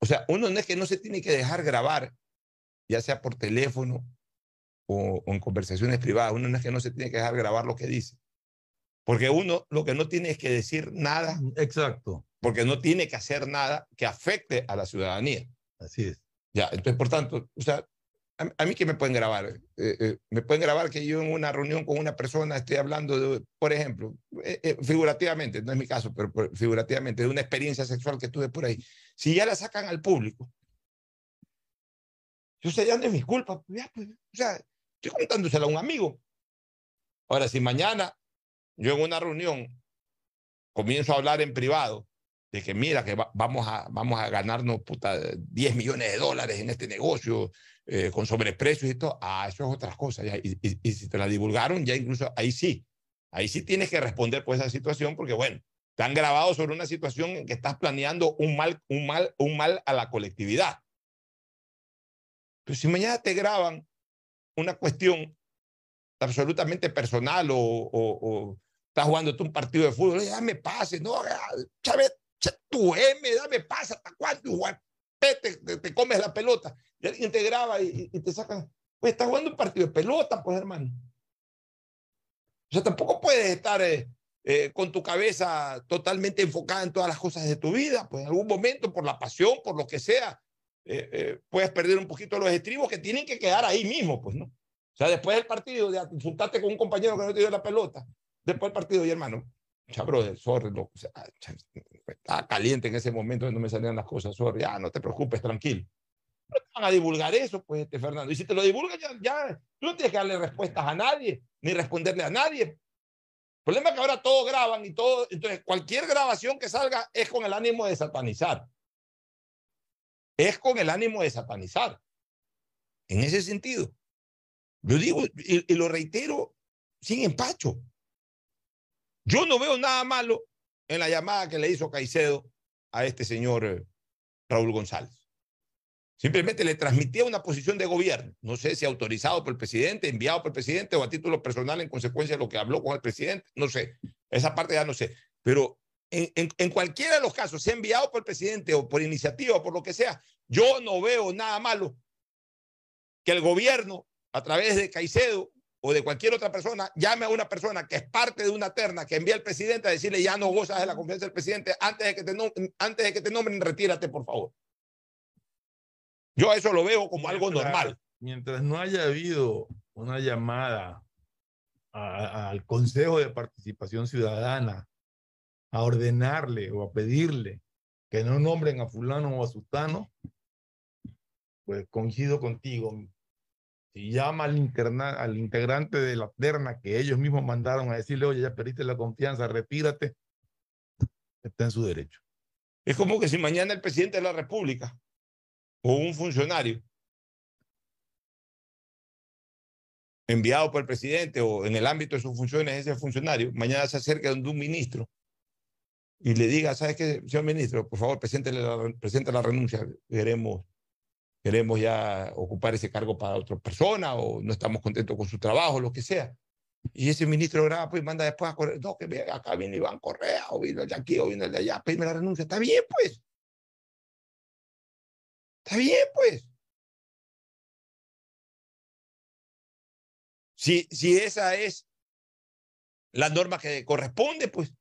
O sea, uno no es que no se tiene que dejar grabar, ya sea por teléfono o, o en conversaciones privadas, uno no es que no se tiene que dejar grabar lo que dice. Porque uno lo que no tiene es que decir nada. Exacto. Porque no tiene que hacer nada que afecte a la ciudadanía. Así es. Ya, entonces, por tanto, o sea, a, mí que me pueden grabar. Eh, eh, me pueden grabar que yo en una reunión con una persona estoy hablando de, por ejemplo, eh, figurativamente, no es mi caso, pero figurativamente, de una experiencia sexual que tuve por ahí. Si ya la sacan al público, yo sé, ya no es mi culpa. pues, ya, pues, o sea, estoy contándosela a un amigo. Ahora, si mañana yo en una reunión comienzo a hablar en privado de que mira, que va- vamos, a, vamos a ganarnos puta, 10 millones de dólares en este negocio eh, con sobreprecios y todo, ah, eso es otras cosas. ya, y, y- y si te la divulgaron, ya incluso ahí sí, ahí sí tienes que responder por esa situación porque, bueno, te han grabado sobre una situación en que estás planeando un mal, un mal, un mal a la colectividad. Pero si mañana te graban una cuestión absolutamente personal o, o- o estás jugando tú un partido de fútbol, "Oye, dame pase, no, ya, Chávez, tu M, dame pase, ¿hasta cuándo? Igual, te, te, te comes la pelota. Y alguien te graba y, y te sacan, pues estás jugando un partido de pelota, pues hermano. O sea, tampoco puedes estar eh, eh, con tu cabeza totalmente enfocada en todas las cosas de tu vida, pues en algún momento, por la pasión, por lo que sea, eh, eh, puedes perder un poquito los estribos que tienen que quedar ahí mismo, pues, ¿no? O sea, después del partido, de insultarte con un compañero que no te dio la pelota, después del partido, y hermano, del sorry, loco, o estaba caliente en ese momento, no me salían las cosas, sorry, ya, no te preocupes, tranquilo. No te van a divulgar eso, pues, este Fernando. Y si te lo divulgan, ya, tú no tienes que darle respuestas a nadie, ni responderle a nadie. El problema es que ahora todo graban y todo, entonces cualquier grabación que salga es con el ánimo de satanizar. Es con el ánimo de satanizar. En ese sentido. Yo digo, y lo reitero sin empacho. Yo no veo nada malo en la llamada que le hizo Caicedo a este señor eh, Raúl González. Simplemente le transmitía una posición de gobierno. No sé si autorizado por el presidente, enviado por el presidente o a título personal en consecuencia de lo que habló con el presidente. No sé. Esa parte ya no sé. Pero en, cualquiera de los casos, sea enviado por el presidente o por iniciativa o por lo que sea, yo no veo nada malo que el gobierno, a través de Caicedo o de cualquier otra persona, llame a una persona que es parte de una terna que envía al presidente a decirle ya no gozas de la confianza del presidente, antes de que te, nom- antes de que te nombren, retírate, por favor. Yo eso lo veo como algo Mientras- normal. Mientras no haya habido una llamada al Consejo de Participación Ciudadana a ordenarle o a pedirle que no nombren a fulano o a sutano, pues coincido contigo. Llama al, interna- al integrante de la terna que ellos mismos mandaron a decirle, oye, ya perdiste la confianza, retírate, está en su derecho. Es como que si mañana el presidente de la República o un funcionario enviado por el presidente o en el ámbito de sus funciones ese funcionario, mañana se acerca donde un ministro y le diga, ¿sabes qué, señor ministro? Por favor, preséntele la, presente la renuncia. Queremos, queremos ya ocupar ese cargo para otra persona o no estamos contentos con su trabajo, lo que sea. Y ese ministro graba, pues manda después a correr. No, que acá viene Iván Correa, o vino el de aquí, o vino el de allá, pedirme la renuncia. Está bien, pues. Está bien, pues. Si, si esa es la norma que corresponde, pues,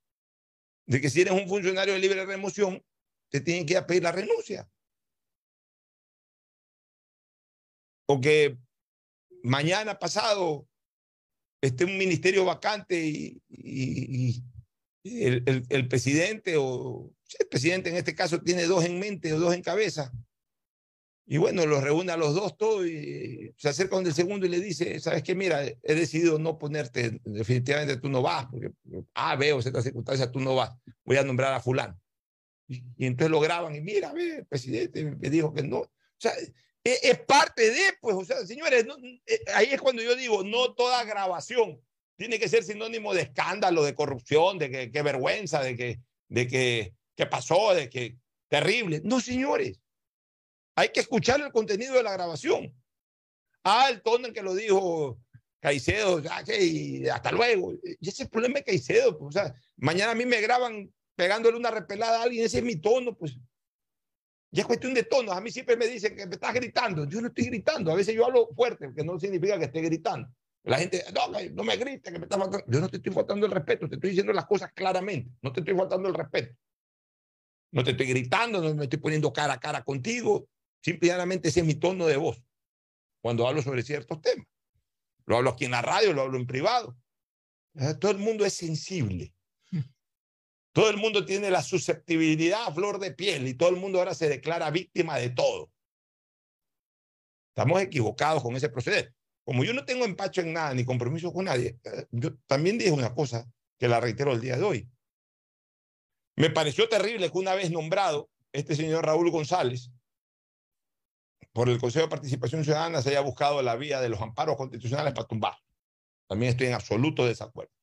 de que si eres un funcionario de libre remoción, te tienen que ir a pedir la renuncia. O que mañana pasado esté un ministerio vacante y, y- y el, el- el presidente o el presidente en este caso tiene dos en mente o dos en cabeza. Y bueno, los reúne a los dos todo y se acerca donde el segundo y le dice, ¿sabes qué? Mira, he decidido no ponerte, definitivamente tú no vas, porque A, B o circunstancias tú no vas, voy a nombrar a fulano. Y, y entonces lo graban y mira, ve, el presidente me dijo que no. O sea, es, es parte de, pues, señores, eh, ahí es cuando yo digo, no toda grabación tiene que ser sinónimo de escándalo, de corrupción, de que, vergüenza, de que, de que, que pasó, de que terrible. No, señores. Hay que escuchar el contenido de la grabación. Ah, el tono en que lo dijo Caicedo, que, y hasta luego. Y ese es el problema de Caicedo. pues, o sea, mañana a mí me graban pegándole una repelada a alguien, ese es mi tono, pues. Ya es cuestión de tonos. A mí siempre me dicen que me estás gritando. Yo no estoy gritando. A veces yo hablo fuerte, que no significa que esté gritando. La gente, no, no me grites, que me estás faltando. Yo no te estoy faltando el respeto, te estoy diciendo las cosas claramente. No te estoy faltando el respeto. No te estoy gritando, no me estoy poniendo cara a cara contigo. Simplemente ese es mi tono de voz cuando hablo sobre ciertos temas. Lo hablo aquí en la radio, lo hablo en privado. Todo el mundo es sensible. Todo el mundo tiene la susceptibilidad a flor de piel y todo el mundo ahora se declara víctima de todo. Estamos equivocados con ese proceder. Como yo no tengo empacho en nada ni compromiso con nadie, eh, yo también dije una cosa que la reitero el día de hoy. Me pareció terrible que una vez nombrado este señor Raúl González por el Consejo de Participación Ciudadana se haya buscado la vía de los amparos constitucionales para tumbar. También estoy en absoluto desacuerdo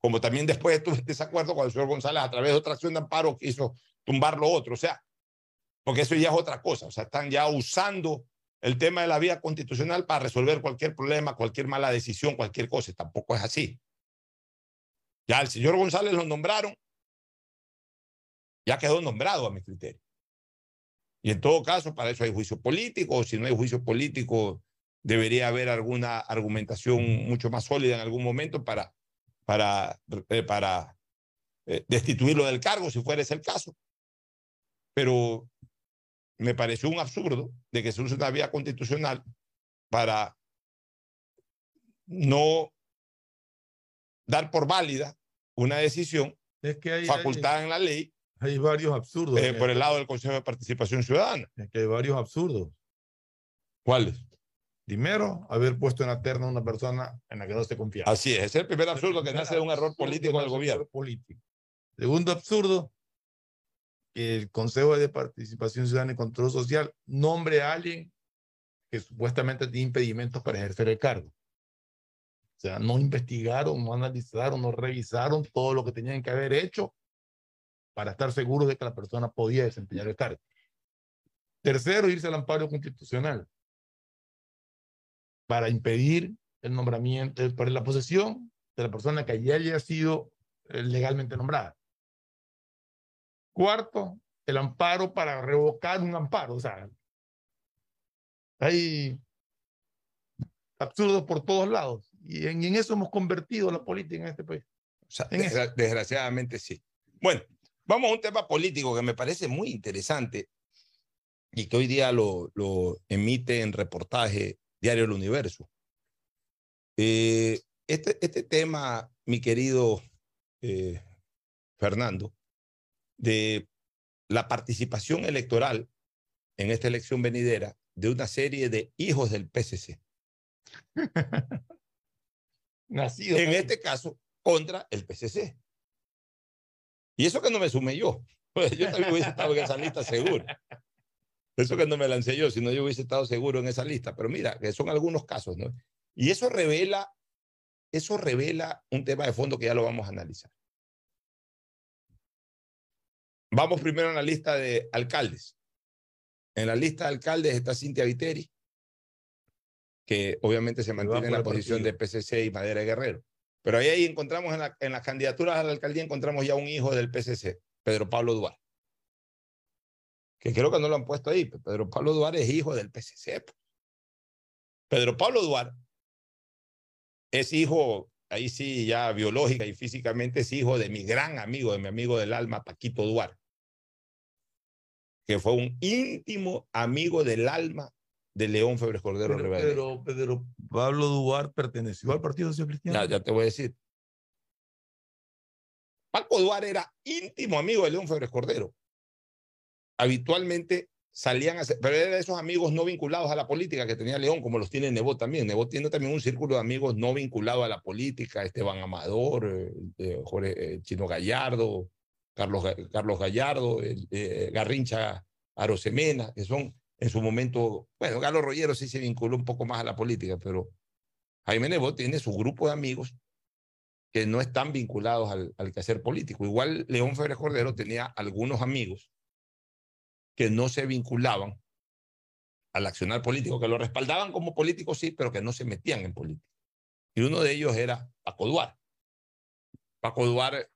como también después estuve en desacuerdo cuando el señor González, a través de otra acción de amparo, quiso tumbar lo otro. O sea, porque eso ya es otra cosa. O sea, están ya usando el tema de la vía constitucional para resolver cualquier problema, cualquier mala decisión, cualquier cosa. Tampoco es así. Ya el señor González lo nombraron, ya quedó nombrado a mi criterio. Y en todo caso, para eso hay juicio político, o si no hay juicio político, debería haber alguna argumentación mucho más sólida en algún momento para para, eh, para eh, destituirlo del cargo, si fuera ese el caso. Pero me pareció un absurdo de que se use una vía constitucional para no dar por válida una decisión es que hay, facultada en la ley. Hay varios absurdos. Eh, por el lado del Consejo de Participación Ciudadana. Es que hay varios absurdos. ¿Cuáles? Primero, haber puesto en la terna a una persona en la que no se confiaba. Así es, es el primer absurdo que nace de un error político del gobierno. Político. Segundo absurdo, que el Consejo de Participación Ciudadana y Control Social nombre a alguien que supuestamente tiene impedimentos para ejercer el cargo. O sea, no investigaron, no analizaron, no revisaron todo lo que tenían que haber hecho para estar seguros de que la persona podía desempeñar el cargo. Tercero, irse al amparo constitucional para impedir el nombramiento, para la posesión de la persona que ya haya sido eh, legalmente nombrada. Cuarto, el amparo para revocar un amparo. O sea, hay absurdos por todos lados. Y en, eso hemos convertido la política en este país. desgraciadamente sí. Bueno, vamos a un tema político que me parece muy interesante y que hoy día lo, lo emite en reportaje Diario El Universo. Eh, este, este tema, mi querido eh, Fernando, de la participación electoral en esta elección venidera de una serie de hijos del PCC. Nacido. En este caso, contra el PCC. Y eso que no me sumé yo. Yo también hubiese estado en esa lista seguro. Eso que no me lancé yo, si no yo hubiese estado seguro en esa lista. Pero mira, que son algunos casos, ¿no? Y eso revela, eso revela un tema de fondo que ya lo vamos a analizar. Vamos primero a la lista de alcaldes. En la lista de alcaldes está Cintia Viteri, que obviamente se mantiene en la posición de PCC y Madera Guerrero. Pero ahí, ahí encontramos en, la, en las candidaturas a la alcaldía, encontramos ya un hijo del PCC, Pedro Pablo Duarte que creo que no lo han puesto ahí. Pedro Pablo Duarte es hijo del PCC. Pedro Pablo Duarte es hijo, ahí sí, ya biológica y físicamente es hijo de mi gran amigo, de mi amigo del alma, Paquito Duarte, que fue un íntimo amigo del alma de León Febres Cordero pero, Pedro, Pablo Duarte perteneció al Partido Social Cristiano. Ya, ya te voy a decir. Paco Duarte era íntimo amigo de León Febres Cordero habitualmente salían a ser, pero eran esos amigos no vinculados a la política que tenía León, como los tiene Nebot también. Nebot tiene también un círculo de amigos no vinculados a la política, Esteban Amador, eh, Jorge, eh, Chino Gallardo, Carlos, Carlos Gallardo, eh, Garrincha Arosemena, que son en su momento, bueno, Carlos Rollero sí se vinculó un poco más a la política, pero Jaime Nebot tiene su grupo de amigos que no están vinculados al, al quehacer político. Igual León Febres Cordero tenía algunos amigos que no se vinculaban al accionar político, que lo respaldaban como político, sí, pero que no se metían en política. Y uno de ellos era Paco Duarte. Paco Duarte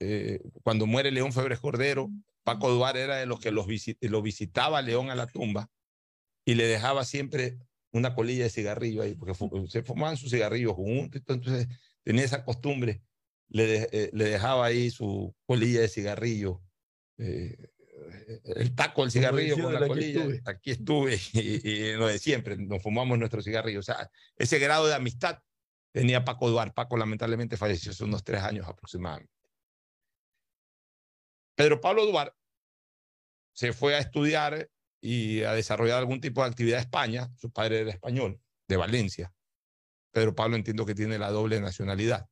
eh, cuando muere León Febres Cordero, Paco Duarte era de los que lo visitaba León a la tumba y le dejaba siempre una colilla de cigarrillo ahí, porque se fumaban sus cigarrillos juntos, entonces tenía esa costumbre, eh, le dejaba ahí su colilla de cigarrillo, eh, el taco del cigarrillo con la aquí colilla, estuve. aquí estuve, y, y lo de siempre, nos fumamos nuestros cigarrillos, o sea, ese grado de amistad tenía Paco Duarte, Paco lamentablemente falleció hace unos tres años aproximadamente. Pedro Pablo Duarte se fue a estudiar y a desarrollar algún tipo de actividad a España. Su padre era español, de Valencia. Pedro Pablo entiendo que tiene la doble nacionalidad.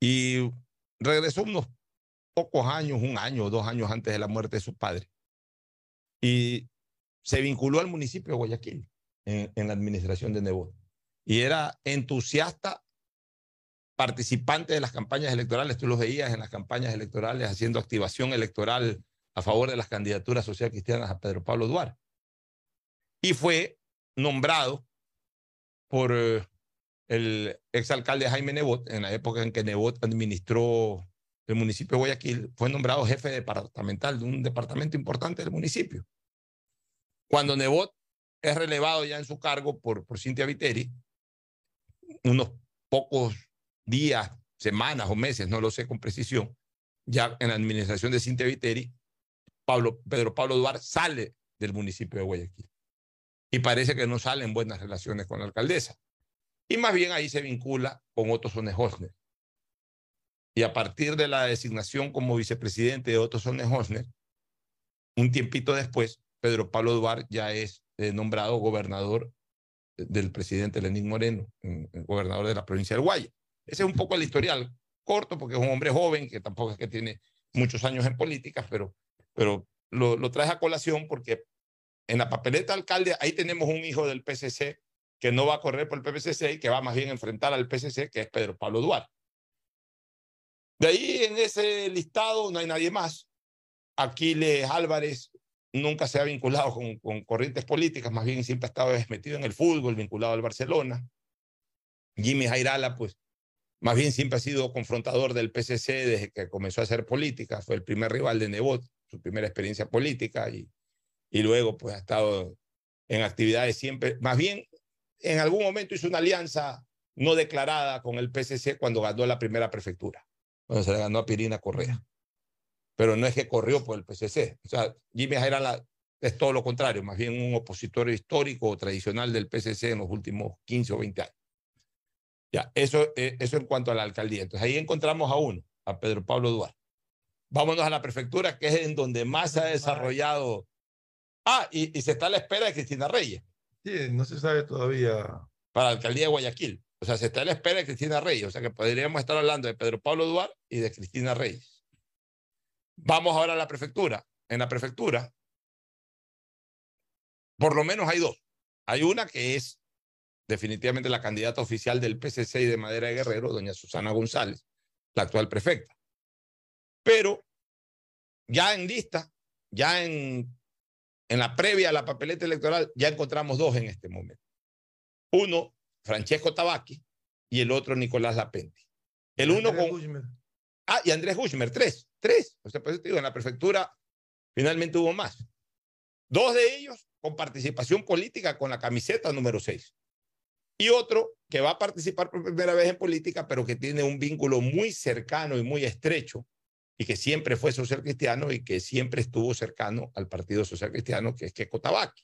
Y regresó unos pocos años, un año o dos años antes de la muerte de su padre. Y se vinculó al municipio de Guayaquil en, en la administración de Nebot. Y era entusiasta participante de las campañas electorales, tú los veías en las campañas electorales haciendo activación electoral a favor de las candidaturas social cristianas a Pedro Pablo Duarte. Y fue nombrado por eh, el exalcalde Jaime Nebot, en la época en que Nebot administró el municipio de Guayaquil, fue nombrado jefe departamental de un departamento importante del municipio. Cuando Nebot es relevado ya en su cargo por, por Cintia Viteri, unos pocos días, semanas o meses, no lo sé con precisión, ya en la administración de Cintia Viteri, Pablo, Pedro Pablo Duarte sale del municipio de Guayaquil. Y parece que no sale en buenas relaciones con la alcaldesa. Y más bien ahí se vincula con Otto Hosner. Y a partir de la designación como vicepresidente de Otto Sones Hosner, un tiempito después, Pedro Pablo Duarte ya es eh, nombrado gobernador del presidente Lenín Moreno, gobernador de la provincia del Guaya. Ese es un poco el historial corto, porque es un hombre joven, que tampoco es que tiene muchos años en política, pero, pero lo, lo traes a colación porque en la papeleta de alcalde, ahí tenemos un hijo del PCC que no va a correr por el PPCC y que va más bien a enfrentar al PCC, que es Pedro Pablo Duarte. De ahí en ese listado no hay nadie más. Aquiles Álvarez nunca se ha vinculado con, con corrientes políticas, más bien siempre ha estado metido en el fútbol, vinculado al Barcelona. Jimmy Jairala, pues, más bien siempre ha sido confrontador del PCC desde que comenzó a hacer política, fue el primer rival de Nebot, su primera experiencia política, y, y luego pues ha estado en actividades siempre, más bien en algún momento hizo una alianza no declarada con el PCC cuando ganó la primera prefectura, cuando se le ganó a Pirina Correa. Pero no es que corrió por el PCC. O sea, Jimmy Jairala es todo lo contrario, más bien un opositor histórico o tradicional del PCC en los últimos 15 o 20 años. Ya, eso, eh, eso en cuanto a la alcaldía. Entonces ahí encontramos a uno, a Pedro Pablo Duarte. Vámonos a la prefectura, que es en donde más se ha desarrollado. Ah, y, y se está a la espera de Cristina Reyes. Sí, no se sabe todavía. Para la alcaldía de Guayaquil. O sea, se está a la espera de Cristina Reyes. O sea, que podríamos estar hablando de Pedro Pablo Duarte y de Cristina Reyes. Vamos ahora a la prefectura. En la prefectura, por lo menos hay dos. Hay una que es definitivamente la candidata oficial del PCC y de Madera de Guerrero, doña Susana González, la actual prefecta. Pero ya en lista, ya en, en la previa a la papeleta electoral, ya encontramos dos en este momento. Uno, Francesco Tabaqui, y el otro, Nicolás Lapenti. El uno con... Ah, y Andrés Gushmer, tres, tres. O sea, pues digo, en la prefectura finalmente hubo más. Dos de ellos con participación política con la camiseta número seis y otro que va a participar por primera vez en política, pero que tiene un vínculo muy cercano y muy estrecho, y que siempre fue social cristiano y que siempre estuvo cercano al Partido Social Cristiano, que es Keco Tabaqui.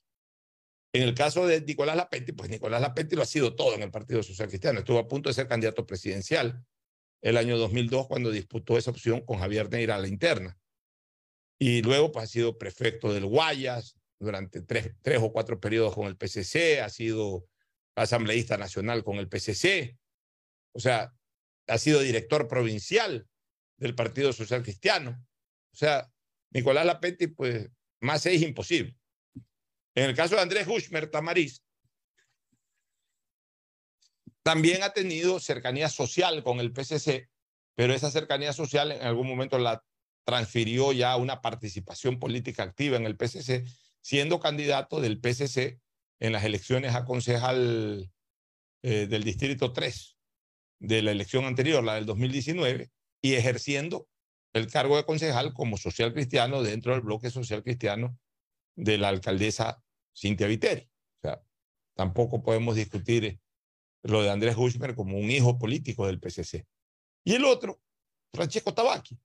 En el caso de Nicolás Lapenti, pues Nicolás Lapenti lo ha sido todo en el Partido Social Cristiano. Estuvo a punto de ser candidato presidencial el año 2002 cuando disputó esa opción con Javier Neira a la interna. Y luego pues ha sido prefecto del Guayas durante tres, tres o cuatro periodos con el PCC, ha sido asambleísta nacional con el PCC, o sea, ha sido director provincial del Partido Social Cristiano. O sea, Nicolás Lapenti, pues más es imposible. En el caso de Andrés Hushmer Tamariz, también ha tenido cercanía social con el PCC, pero esa cercanía social en algún momento la transfirió ya a una participación política activa en el PCC, siendo candidato del PCC en las elecciones a concejal eh, del Distrito 3 de la elección anterior, la del 2019, y ejerciendo el cargo de concejal como social cristiano dentro del bloque social cristiano de la alcaldesa Cintia Viteri. O sea, tampoco podemos discutir lo de Andrés Guzmán como un hijo político del PCC. Y el otro, Francesco Tabaqui.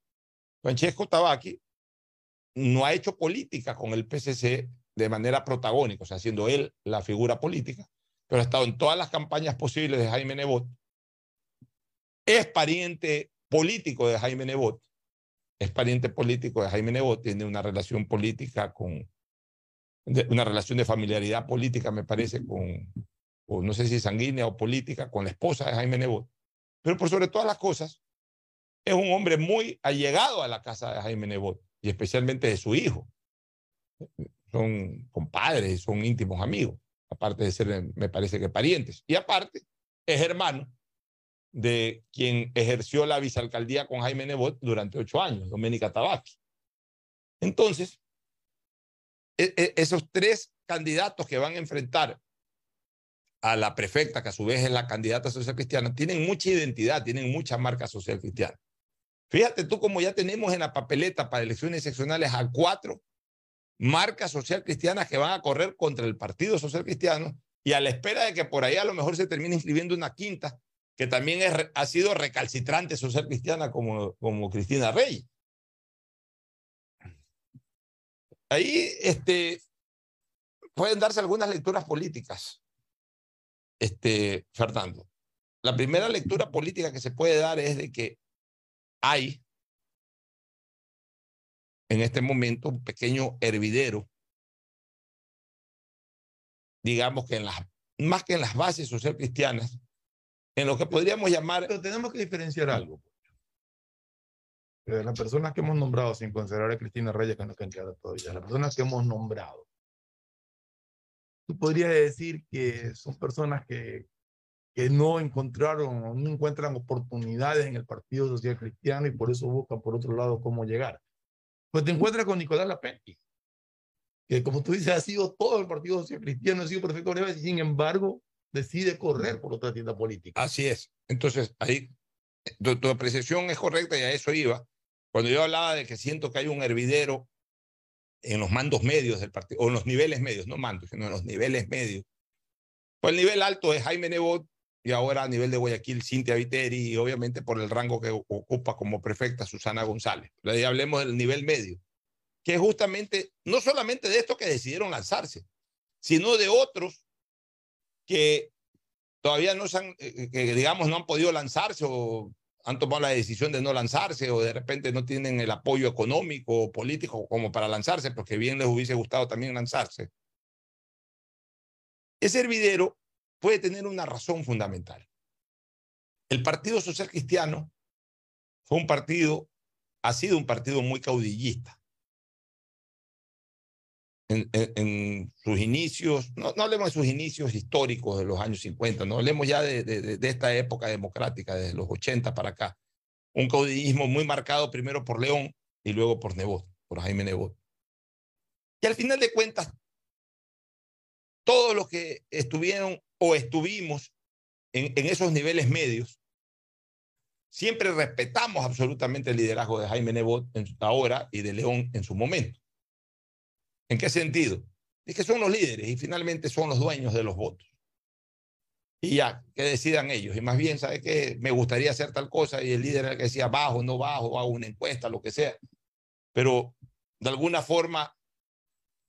Francesco Tabaqui no ha hecho política con el PCC de manera protagónica, o sea, siendo él la figura política, pero ha estado en todas las campañas posibles de Jaime Nebot. Es pariente político de Jaime Nebot. Es pariente político de Jaime Nebot, tiene una relación política con, una relación de familiaridad política, me parece, con, o no sé si sanguínea o política, con la esposa de Jaime Nebot. Pero por sobre todas las cosas, es un hombre muy allegado a la casa de Jaime Nebot y especialmente de su hijo. Son compadres, son íntimos amigos, aparte de ser, me parece que parientes. Y aparte, es hermano de quien ejerció la vicealcaldía con Jaime Nebot durante ocho años, Doménica Tabaqui. Entonces, esos tres candidatos que van a enfrentar a la prefecta, que a su vez es la candidata social cristiana, tienen mucha identidad, tienen mucha marca social cristiana. Fíjate tú como ya tenemos en la papeleta para elecciones seccionales a cuatro marcas social cristianas que van a correr contra el Partido Social Cristiano y a la espera de que por ahí a lo mejor se termine inscribiendo una quinta que también ha sido recalcitrante social cristiana como, como Cristina Rey. Ahí este, pueden darse algunas lecturas políticas, este, Fernando. La primera lectura política que se puede dar es de que hay en este momento un pequeño hervidero, digamos que en las, más que en las bases social cristianas, en lo que podríamos llamar... Pero tenemos que diferenciar algo. De las personas que hemos nombrado, sin considerar a Cristina Reyes, que no candidata todavía, las personas que hemos nombrado, tú podrías decir que son personas que que no encontraron o no encuentran oportunidades en el Partido Social Cristiano y por eso buscan por otro lado cómo llegar. Pues te encuentras con Nicolás Lapenti, que como tú dices ha sido todo el Partido Social Cristiano, ha sido perfecto, y sin embargo decide correr por otra tienda política. Así es. Entonces, ahí tu, tu apreciación es correcta y a eso iba. Cuando yo hablaba de que siento que hay un hervidero en los mandos medios del partido, o en los niveles medios, no mandos, sino en los niveles medios. Pues el nivel alto es Jaime Nebot, y ahora a nivel de Guayaquil Cintia Viteri y obviamente por el rango que ocupa como prefecta Susana González. Ahí hablemos del nivel medio, que es justamente no solamente de estos que decidieron lanzarse, sino de otros que todavía no se han, eh, que digamos no han podido lanzarse o han tomado la decisión de no lanzarse o de repente no tienen el apoyo económico o político como para lanzarse, porque bien les hubiese gustado también lanzarse. Ese hervidero puede tener una razón fundamental. El Partido Social Cristiano fue un partido, ha sido un partido muy caudillista. En, sus inicios, no, no, hablemos de sus inicios históricos de los años 50, no hablemos ya de, de, esta época democrática, desde los 80 para acá. Un caudillismo muy marcado primero por León y luego por Nebot, por Jaime Nebot. Y al final de cuentas, todos los que estuvieron o estuvimos en, en esos niveles medios, siempre respetamos absolutamente el liderazgo de Jaime Nebot en, ahora y de León en su momento. ¿En qué sentido? Es que son los líderes y finalmente son los dueños de los votos. Y ya, que decidan ellos. Y más bien, ¿sabe qué? Me gustaría hacer tal cosa y el líder era el que decía bajo, no bajo, hago una encuesta, lo que sea. Pero de alguna forma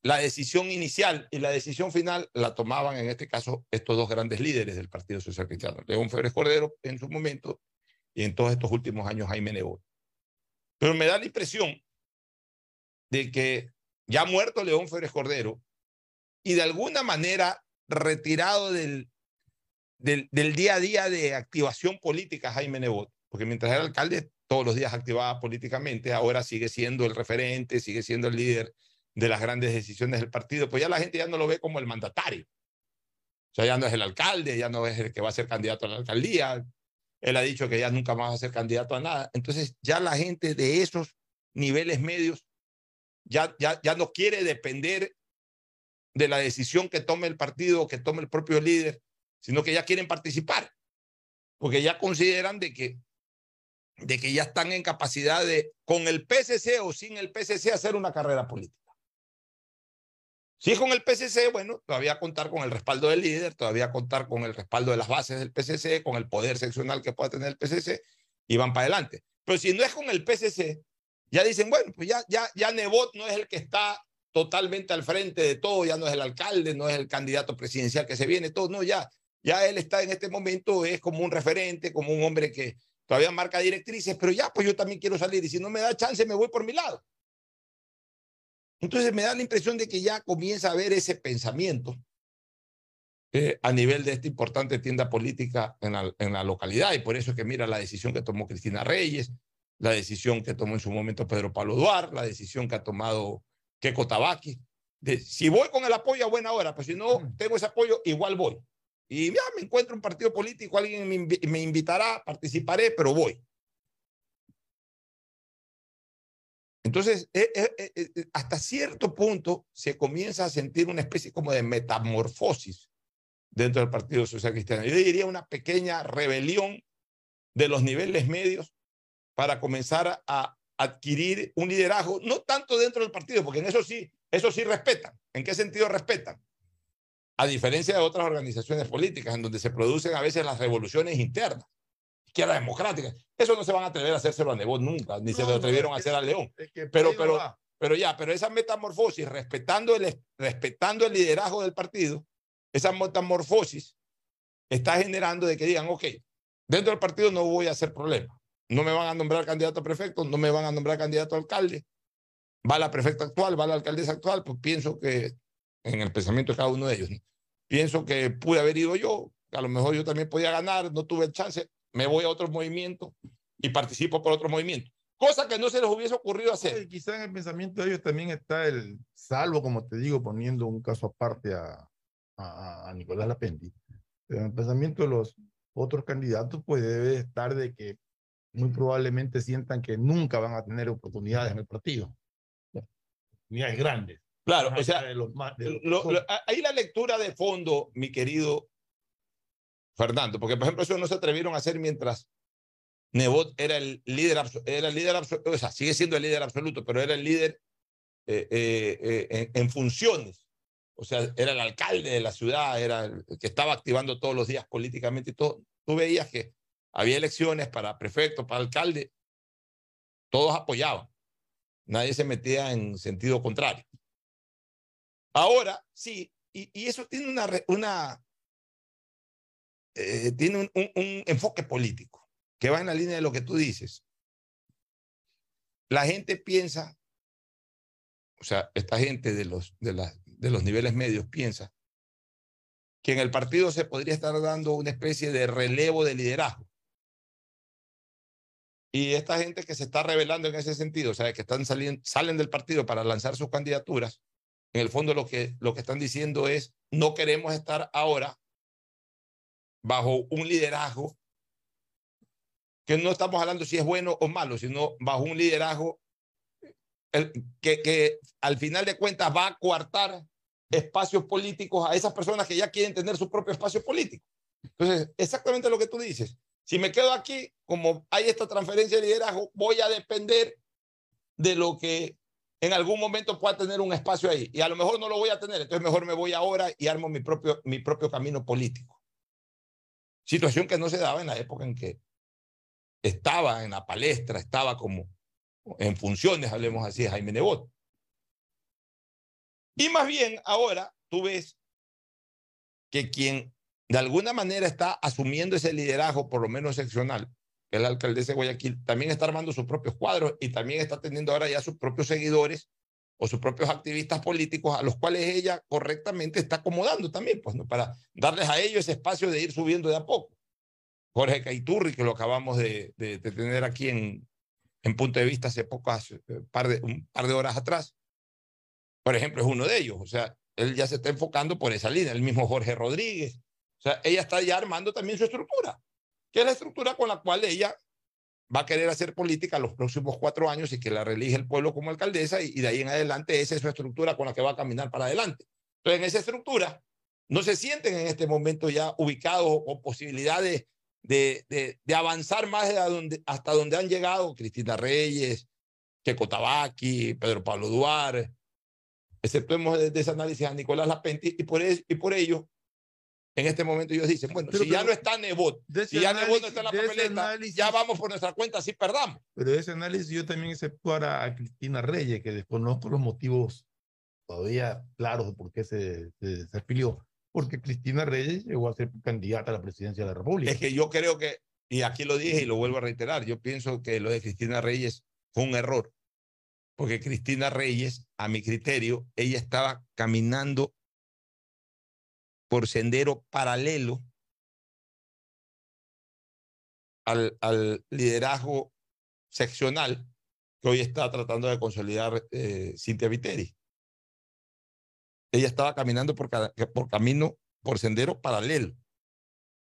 la decisión inicial y la decisión final la tomaban en este caso estos dos grandes líderes del Partido Social Cristiano, León Febres Cordero en su momento y en todos estos últimos años Jaime Nebot. Pero me da la impresión de que ya muerto León Febres Cordero y de alguna manera retirado del, del, del día a día de activación política Jaime Nebot, porque mientras era alcalde todos los días activaba políticamente, ahora sigue siendo el referente, sigue siendo el líder de las grandes decisiones del partido, pues ya la gente ya no lo ve como el mandatario. O sea, ya no es el alcalde, ya no es el que va a ser candidato a la alcaldía. Él ha dicho que ya nunca más va a ser candidato a nada. Entonces, ya la gente de esos niveles medios ya, ya, ya no quiere depender de la decisión que tome el partido o que tome el propio líder, sino que ya quieren participar, porque ya consideran de que de que ya están en capacidad de, con el PSC o sin el PSC, hacer una carrera política. Si es con el PSC, bueno, todavía contar con el respaldo del líder, todavía contar con el respaldo de las bases del PSC, con el poder seccional que pueda tener el PSC, y van para adelante. Pero si no es con el PSC, ya dicen, bueno, pues ya, ya, ya Nebot no es el que está totalmente al frente de todo, ya no es el alcalde, no es el candidato presidencial que se viene, todo, no, ya, ya él está en este momento, es como un referente, como un hombre que todavía marca directrices, pero ya, pues yo también quiero salir y si no me da chance, me voy por mi lado. Entonces me da la impresión de que ya comienza a haber ese pensamiento eh, a nivel de esta importante tienda política en la, en la localidad y por eso es que mira la decisión que tomó Cristina Reyes, la decisión que tomó en su momento Pedro Pablo Duar, la decisión que ha tomado Keiko Tabaki. De, si voy con el apoyo a buena hora, pues si no tengo ese apoyo, igual voy. Y ya me encuentro un partido político, alguien me, invi me invitará, participaré, pero voy. Entonces, eh, eh, eh, hasta cierto punto se comienza a sentir una especie como de metamorfosis dentro del Partido Social Cristiano. Yo diría una pequeña rebelión de los niveles medios para comenzar a adquirir un liderazgo, no tanto dentro del partido, porque en eso sí, eso sí respetan. ¿En qué sentido respetan? A diferencia de otras organizaciones políticas en donde se producen a veces las revoluciones internas, izquierda democrática. Eso no se van a atrever a hacérselo a Nebot nunca, ni no, se lo atrevieron no, a hacer a León. Es que pero, pero, pero ya, pero esa metamorfosis, respetando el, respetando el liderazgo del partido, esa metamorfosis está generando de que digan, ok, dentro del partido no voy a hacer problema. No me van a nombrar candidato a prefecto, no me van a nombrar candidato a alcalde. Va la prefecta actual, va la alcaldesa actual, pues pienso que en el pensamiento de cada uno de ellos, ¿no? pienso que pude haber ido yo, a lo mejor yo también podía ganar, no tuve el chance, me voy a otro movimiento y participo por otro movimiento. Cosa que no se les hubiese ocurrido hacer. Y quizá en el pensamiento de ellos también está el, salvo como te digo, poniendo un caso aparte a, a, a Nicolás Lapendi, en el pensamiento de los otros candidatos, pues debe estar de que muy probablemente sientan que nunca van a tener oportunidades en el partido. Oportunidades grandes. Claro, o sea, de los, de los... Lo, lo, ahí la lectura de fondo, mi querido Fernando, porque por ejemplo eso no se atrevieron a hacer mientras Nebot era el líder, era el líder absoluto, o sea, sigue siendo el líder absoluto, pero era el líder eh, eh, eh, en, en, funciones. O sea, era el alcalde de la ciudad, era el que estaba activando todos los días políticamente y todo. Tú veías que había elecciones para prefecto, para alcalde, todos apoyaban. Nadie se metía en sentido contrario. Ahora, sí, y, eso tiene una, una eh, tiene un, enfoque político que va en la línea de lo que tú dices. La gente piensa, o sea, esta gente de los, de, de los niveles medios piensa que en el partido se podría estar dando una especie de relevo de liderazgo. Y esta gente que se está revelando en ese sentido, o sea, que están saliendo, salen del partido para lanzar sus candidaturas, en el fondo lo que, lo que están diciendo es, no queremos estar ahora bajo un liderazgo que no estamos hablando si es bueno o malo, sino bajo un liderazgo que, que al final de cuentas va a coartar espacios políticos a esas personas que ya quieren tener su propio espacio político. Entonces, exactamente lo que tú dices. Si me quedo aquí, como hay esta transferencia de liderazgo, voy a depender de lo que en algún momento pueda tener un espacio ahí. Y a lo mejor no lo voy a tener, entonces mejor me voy ahora y armo mi propio, mi propio camino político. Situación que no se daba en la época en que estaba en la palestra, estaba como en funciones, hablemos así, Jaime Nebot. Y más bien ahora tú ves que quien de alguna manera está asumiendo ese liderazgo, por lo menos seccional, que es la alcaldesa de Guayaquil, también está armando sus propios cuadros y también está teniendo ahora ya sus propios seguidores o sus propios activistas políticos a los cuales ella correctamente está acomodando también, pues, para darles a ellos ese espacio de ir subiendo de a poco. Jorge Caiturri, que lo acabamos de, de, tener aquí en, en punto de vista hace pocas, eh, un par de horas atrás, por ejemplo, es uno de ellos. O sea, él ya se está enfocando por esa línea, el mismo Jorge Rodríguez. O sea, ella está ya armando también su estructura, que es la estructura con la cual ella va a querer hacer política los próximos cuatro años y que la reelige el pueblo como alcaldesa y, de ahí en adelante esa es su estructura con la que va a caminar para adelante. Entonces, en esa estructura no se sienten en este momento ya ubicados o posibilidades de, de, de avanzar más hasta donde han llegado Cristina Reyes, Checo Tabaqui, Pedro Pablo Duarte, exceptuemos de, de ese análisis a Nicolás Lapenti, y por, es- y por ello, en este momento ellos dicen, bueno, Pero- si ya pero- no está Nebot, si ya Nebot no análisis- está en la papeleta, análisis- ya vamos por nuestra cuenta, así perdamos. Pero ese análisis yo también exceptuara a Cristina Reyes, que desconozco los motivos todavía claros de por qué se, se, se afilió. Porque Cristina Reyes llegó a ser candidata a la presidencia de la República. Es que yo creo que, y aquí lo dije y lo vuelvo a reiterar, yo pienso que lo de Cristina Reyes fue un error, porque Cristina Reyes, a mi criterio, ella estaba caminando por sendero paralelo al, al liderazgo seccional que hoy está tratando de consolidar eh, Cintia Viteri. Ella estaba caminando por, por camino, por sendero paralelo,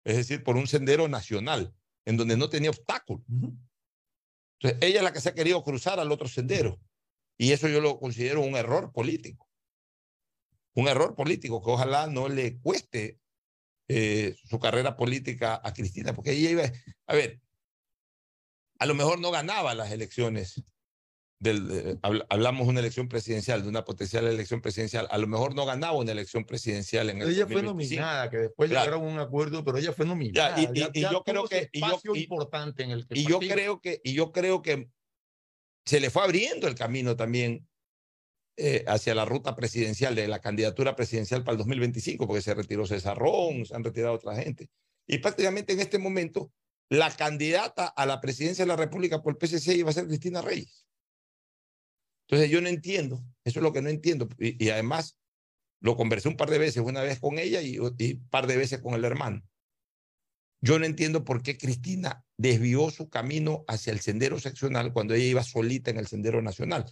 es decir, por un sendero nacional, en donde no tenía obstáculos. Entonces, ella es la que se ha querido cruzar al otro sendero. Y eso yo lo considero un error político. Un error político que ojalá no le cueste eh, su carrera política a Cristina, porque ella iba, a ver, a lo mejor no ganaba las elecciones. Del, eh, habl- hablamos de una elección presidencial, de una potencial elección presidencial. A lo mejor no ganaba una elección presidencial en el ella fue 2025. nominada, que después Claro. llegaron a un acuerdo, pero ella fue nominada. Ya, y- y- Ya- y ya yo creo que- y yo- importante en el que Y yo creo que, y yo creo que se le fue abriendo el camino también eh, hacia la ruta presidencial, de la candidatura presidencial para el 2025, porque se retiró César Ron, se han retirado otra gente. Y prácticamente en este momento, la candidata a la presidencia de la República por el PSC iba a ser Cristina Reyes. Entonces yo no entiendo, eso es lo que no entiendo. Y, y además lo conversé un par de veces, una vez con ella y un par de veces con el hermano. Yo no entiendo por qué Cristina desvió su camino hacia el sendero seccional cuando ella iba solita en el sendero nacional.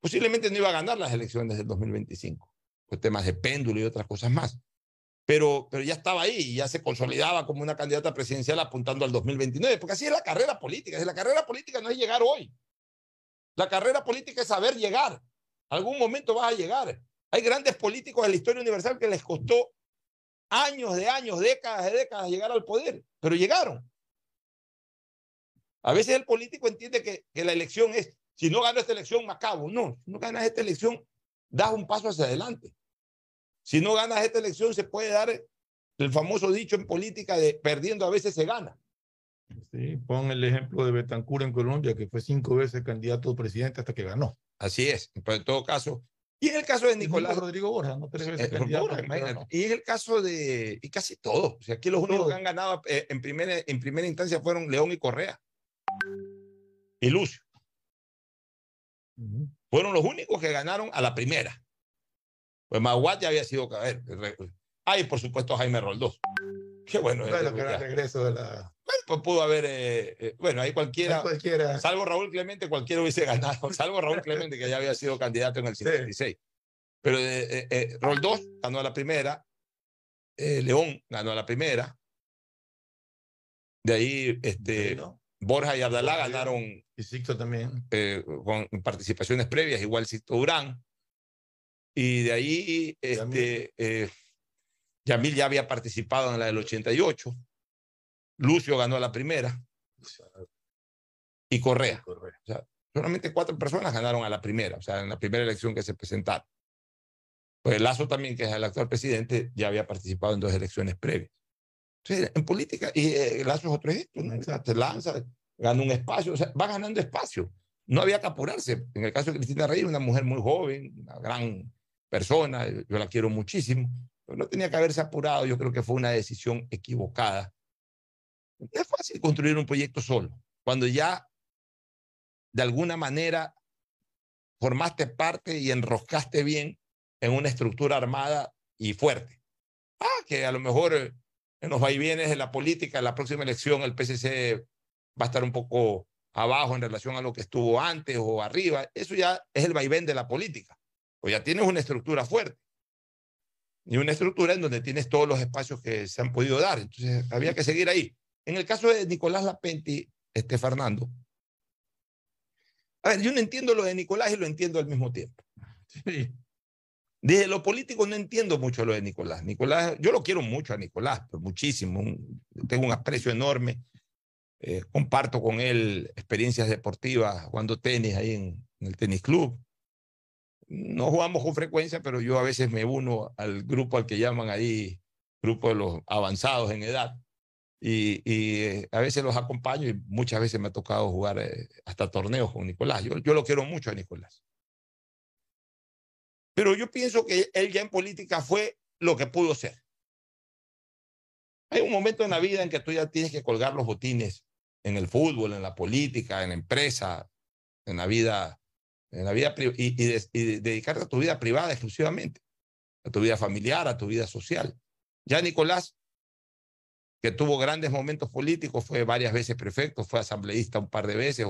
Posiblemente no iba a ganar las elecciones del 2025, por temas de péndulo y otras cosas más. Pero, pero ya estaba ahí, y ya se consolidaba como una candidata presidencial apuntando al 2029, porque así es la carrera política. La carrera política no es llegar hoy. La carrera política es saber llegar. Algún momento vas a llegar. Hay grandes políticos de la historia universal que les costó años de años, décadas de décadas llegar al poder, pero llegaron. A veces el político entiende que, que la elección es, si no gano esta elección, me acabo. No, si no ganas esta elección, das un paso hacia adelante. Si no ganas esta elección, se puede dar el famoso dicho en política de perdiendo a veces se gana. Sí, pon el ejemplo de Betancur en Colombia, que fue cinco veces candidato a presidente hasta que ganó. Así es, pero en todo caso. Y en el caso de Nicolás Rodrigo Borja, no tres veces Eh, candidato, Borja, no. Y en el caso de, y casi todos, o sea, aquí los únicos que han ganado eh, en, primera, en primera instancia fueron León y Correa. Y Lucio. Fueron los únicos que ganaron a la primera. Pues Maguat ya había sido, re- ah, y por supuesto Jaime Roldós. Qué bueno. Bueno, eh, que era el regreso de la. Bueno, pues pudo haber, eh, eh, bueno, ahí cualquiera, salvo Raúl Clemente, cualquiera hubiese ganado, salvo Raúl Clemente, que ya había sido candidato en el 56. Pero eh, eh, Roldós ganó a la primera, León ganó a la primera, de ahí este, Borja y Abdalá ganaron Y Sixto también. eh, con participaciones previas, igual Sixto Durán. Y de ahí, este, eh, Yamil ya había participado en la del 88. Lucio ganó la primera. Y Correa. O sea, solamente cuatro personas ganaron a la primera, o sea, en la primera elección que se presentaron. Pues Lazo también, que es el actual presidente, ya había participado en dos elecciones previas. Entonces, en política, y eh, Lazo es otro ejemplo, ¿no? O lanza, gana un espacio, o sea, va ganando espacio. No había que apurarse. En el caso de Cristina Reyes, una mujer muy joven, una gran persona, yo la quiero muchísimo, pero no tenía que haberse apurado, yo creo que fue una decisión equivocada. No es fácil construir un proyecto solo, cuando ya de alguna manera formaste parte y enroscaste bien en una estructura armada y fuerte. Ah, que a lo mejor eh, en los vaivienes de la política, en la próxima elección el PCC va a estar un poco abajo en relación a lo que estuvo antes o arriba. Eso ya es el vaivén de la política. O ya tienes una estructura fuerte. Y una estructura en donde tienes todos los espacios que se han podido dar. Entonces, había que seguir ahí. En el caso de Nicolás Lapenti, este Fernando, a ver, yo no entiendo lo de Nicolás y lo entiendo al mismo tiempo. Sí. Desde lo político no entiendo mucho lo de Nicolás. Nicolás, yo lo quiero mucho a Nicolás, muchísimo. Tengo un aprecio enorme. Eh, comparto con él experiencias deportivas, jugando tenis ahí en, el tenis club. No jugamos con frecuencia, pero yo a veces me uno al grupo al que llaman ahí, grupo de los avanzados en edad. Y, eh, a veces los acompaño y muchas veces me ha tocado jugar eh, hasta torneos con Nicolás. Yo lo quiero mucho a Nicolás. Pero yo pienso que él ya en política fue lo que pudo ser. Hay un momento en la vida en que tú ya tienes que colgar los botines en el fútbol, en la política, en la empresa, en la vida, en la vida y, y de- dedicarte a tu vida privada exclusivamente, a tu vida familiar, a tu vida social. Ya Nicolás, que tuvo grandes momentos políticos, fue varias veces prefecto, fue asambleísta un par de veces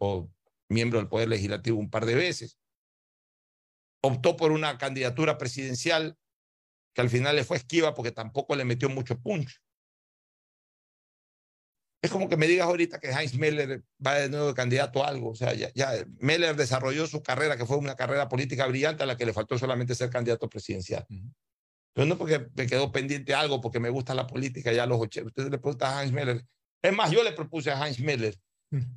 o miembro del Poder Legislativo un par de veces. Optó por una candidatura presidencial que al final le fue esquiva porque tampoco le metió mucho punch. Es como que me digas ahorita que Heinz Meller va de nuevo de candidato a algo. O sea, ya, ya Meller desarrolló su carrera, que fue una carrera política brillante a la que le faltó solamente ser candidato presidencial. Pero no porque me quedó pendiente algo, porque me gusta la política ya a los 80. Ustedes le preguntan a Heinz Meller. Es más, yo le propuse a Heinz Meller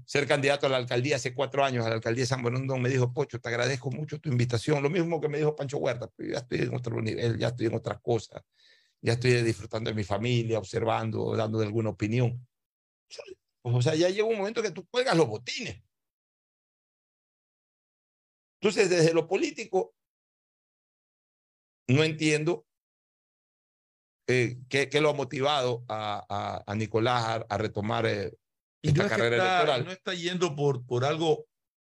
ser candidato a la alcaldía hace cuatro años, a la alcaldía de San Bernardo. Me dijo, Pocho, te agradezco mucho tu invitación. Lo mismo que me dijo Pancho Huerta, pero ya estoy en otro nivel, ya estoy en otras cosas. Ya estoy disfrutando de mi familia, observando, dando alguna opinión. O sea, ya llega un momento que tú cuelgas los botines. Entonces, desde lo político, no entiendo eh, qué, lo ha motivado a, Nicolás a, a retomar eh, Y esta no es carrera está, electoral. no está yendo por, por algo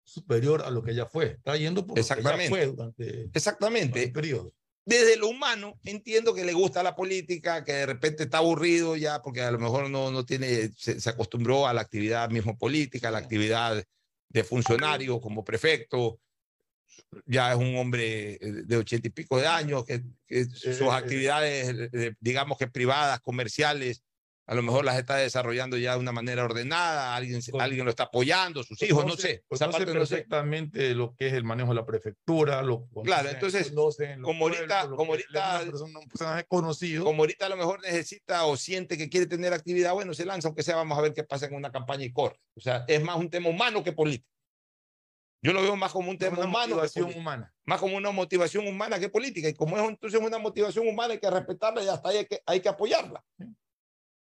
superior a lo que ya fue, está yendo por lo que ya Exactamente. fue durante Exactamente. el periodo. Desde lo humano, entiendo que le gusta la política, que de repente está aburrido ya, porque a lo mejor no, no tiene, se, se acostumbró a la actividad mismo política, a la actividad de funcionario como prefecto. Ya es un hombre eh, de ochenta y pico de años, que, que sus actividades, eh, digamos que privadas, comerciales, a lo mejor las está desarrollando ya de una manera ordenada, alguien, alguien lo está apoyando, sus hijos, no sé. Parte no sé. perfectamente lo que es el manejo de la prefectura. Lo Claro, conocen- entonces, conocen como ahorita, pueblos, como ahorita, persona- un personaje conocido. como ahorita a lo mejor necesita o siente que quiere tener actividad, bueno, se lanza, aunque sea, vamos a ver qué pasa en una campaña y corre. O sea, es más un tema humano que político. Yo lo veo más como un tema una humano. motivación humana. Más como una motivación humana que política. Y como es entonces una motivación humana, hay que respetarla y hasta ahí hay que, hay que apoyarla.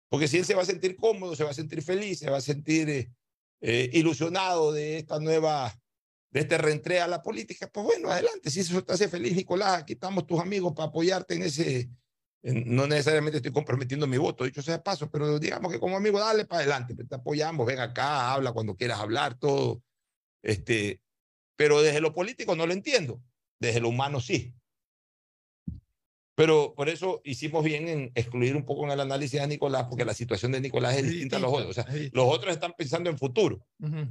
Porque si él se va a sentir cómodo, se va a sentir feliz, se va a sentir eh, eh, ilusionado de esta nueva, de este reentré a la política, pues bueno, adelante. Si eso te hace feliz, Nicolás, aquí estamos tus amigos para apoyarte en ese. en- no necesariamente estoy comprometiendo mi voto, dicho sea de paso, pero digamos que como amigo, dale para adelante, te apoyamos, ven acá, habla cuando quieras hablar, todo. Este, pero desde lo político no lo entiendo, desde lo humano sí. Pero por eso hicimos bien en excluir un poco en el análisis a Nicolás, porque la situación de Nicolás es distinta a los otros. O sea, los otros están pensando en futuro. Ujú.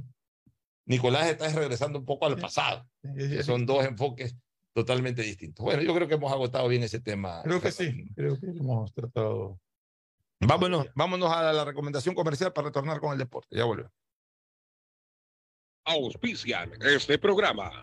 Nicolás está regresando un poco al pasado. que son dos enfoques totalmente distintos. Bueno, yo creo que hemos agotado bien ese tema. Creo que sí, creo que lo hemos tratado. Vámonos, vámonos a la recomendación comercial para retornar con el deporte. Ya volvemos. Auspician este programa.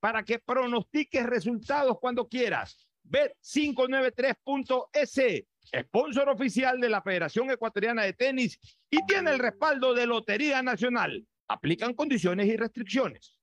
para que pronostiques resultados cuando quieras. Bet593.es, sponsor oficial de la Federación Ecuatoriana de Tenis y tiene el respaldo de Lotería Nacional. Aplican condiciones y restricciones.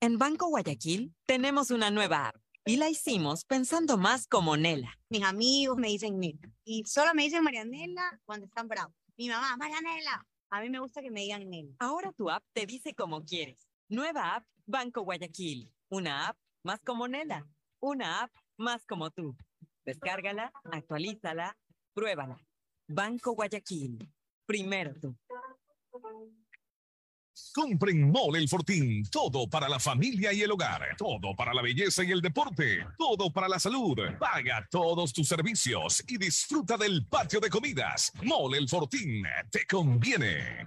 En Banco Guayaquil tenemos una nueva app y la hicimos pensando más como Nela. Mis amigos me dicen Nela. Y solo me dicen Marianela cuando están bravos. Mi mamá, Marianela. A mí me gusta que me digan Nela. Ahora tu app te dice como quieres. Nueva app Banco Guayaquil. Una app más como Nela. Una app más como tú. Descárgala, actualízala, pruébala. Banco Guayaquil. Primero tú. Compren Mole el Fortín. Todo para la familia y el hogar. Todo para la belleza y el deporte. Todo para la salud. Paga todos tus servicios y disfruta del patio de comidas. Mole el Fortín. Te conviene.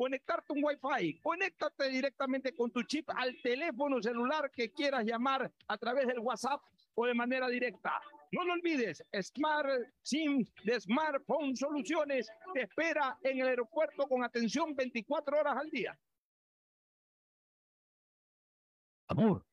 conectarte un Wi-Fi. Conéctate directamente con tu chip al teléfono celular que quieras llamar a través del WhatsApp o de manera directa. No lo olvides, Smart SIM de Smartphone Soluciones te espera en el aeropuerto con atención 24 horas al día. Amor,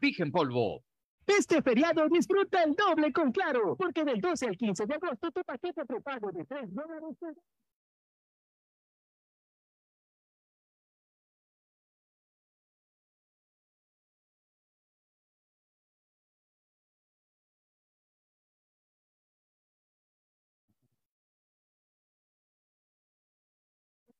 Vigen Polvo. Este feriado disfruta el doble con Claro, porque del 12 al 15 de agosto tu paquete prepago de 3 dólares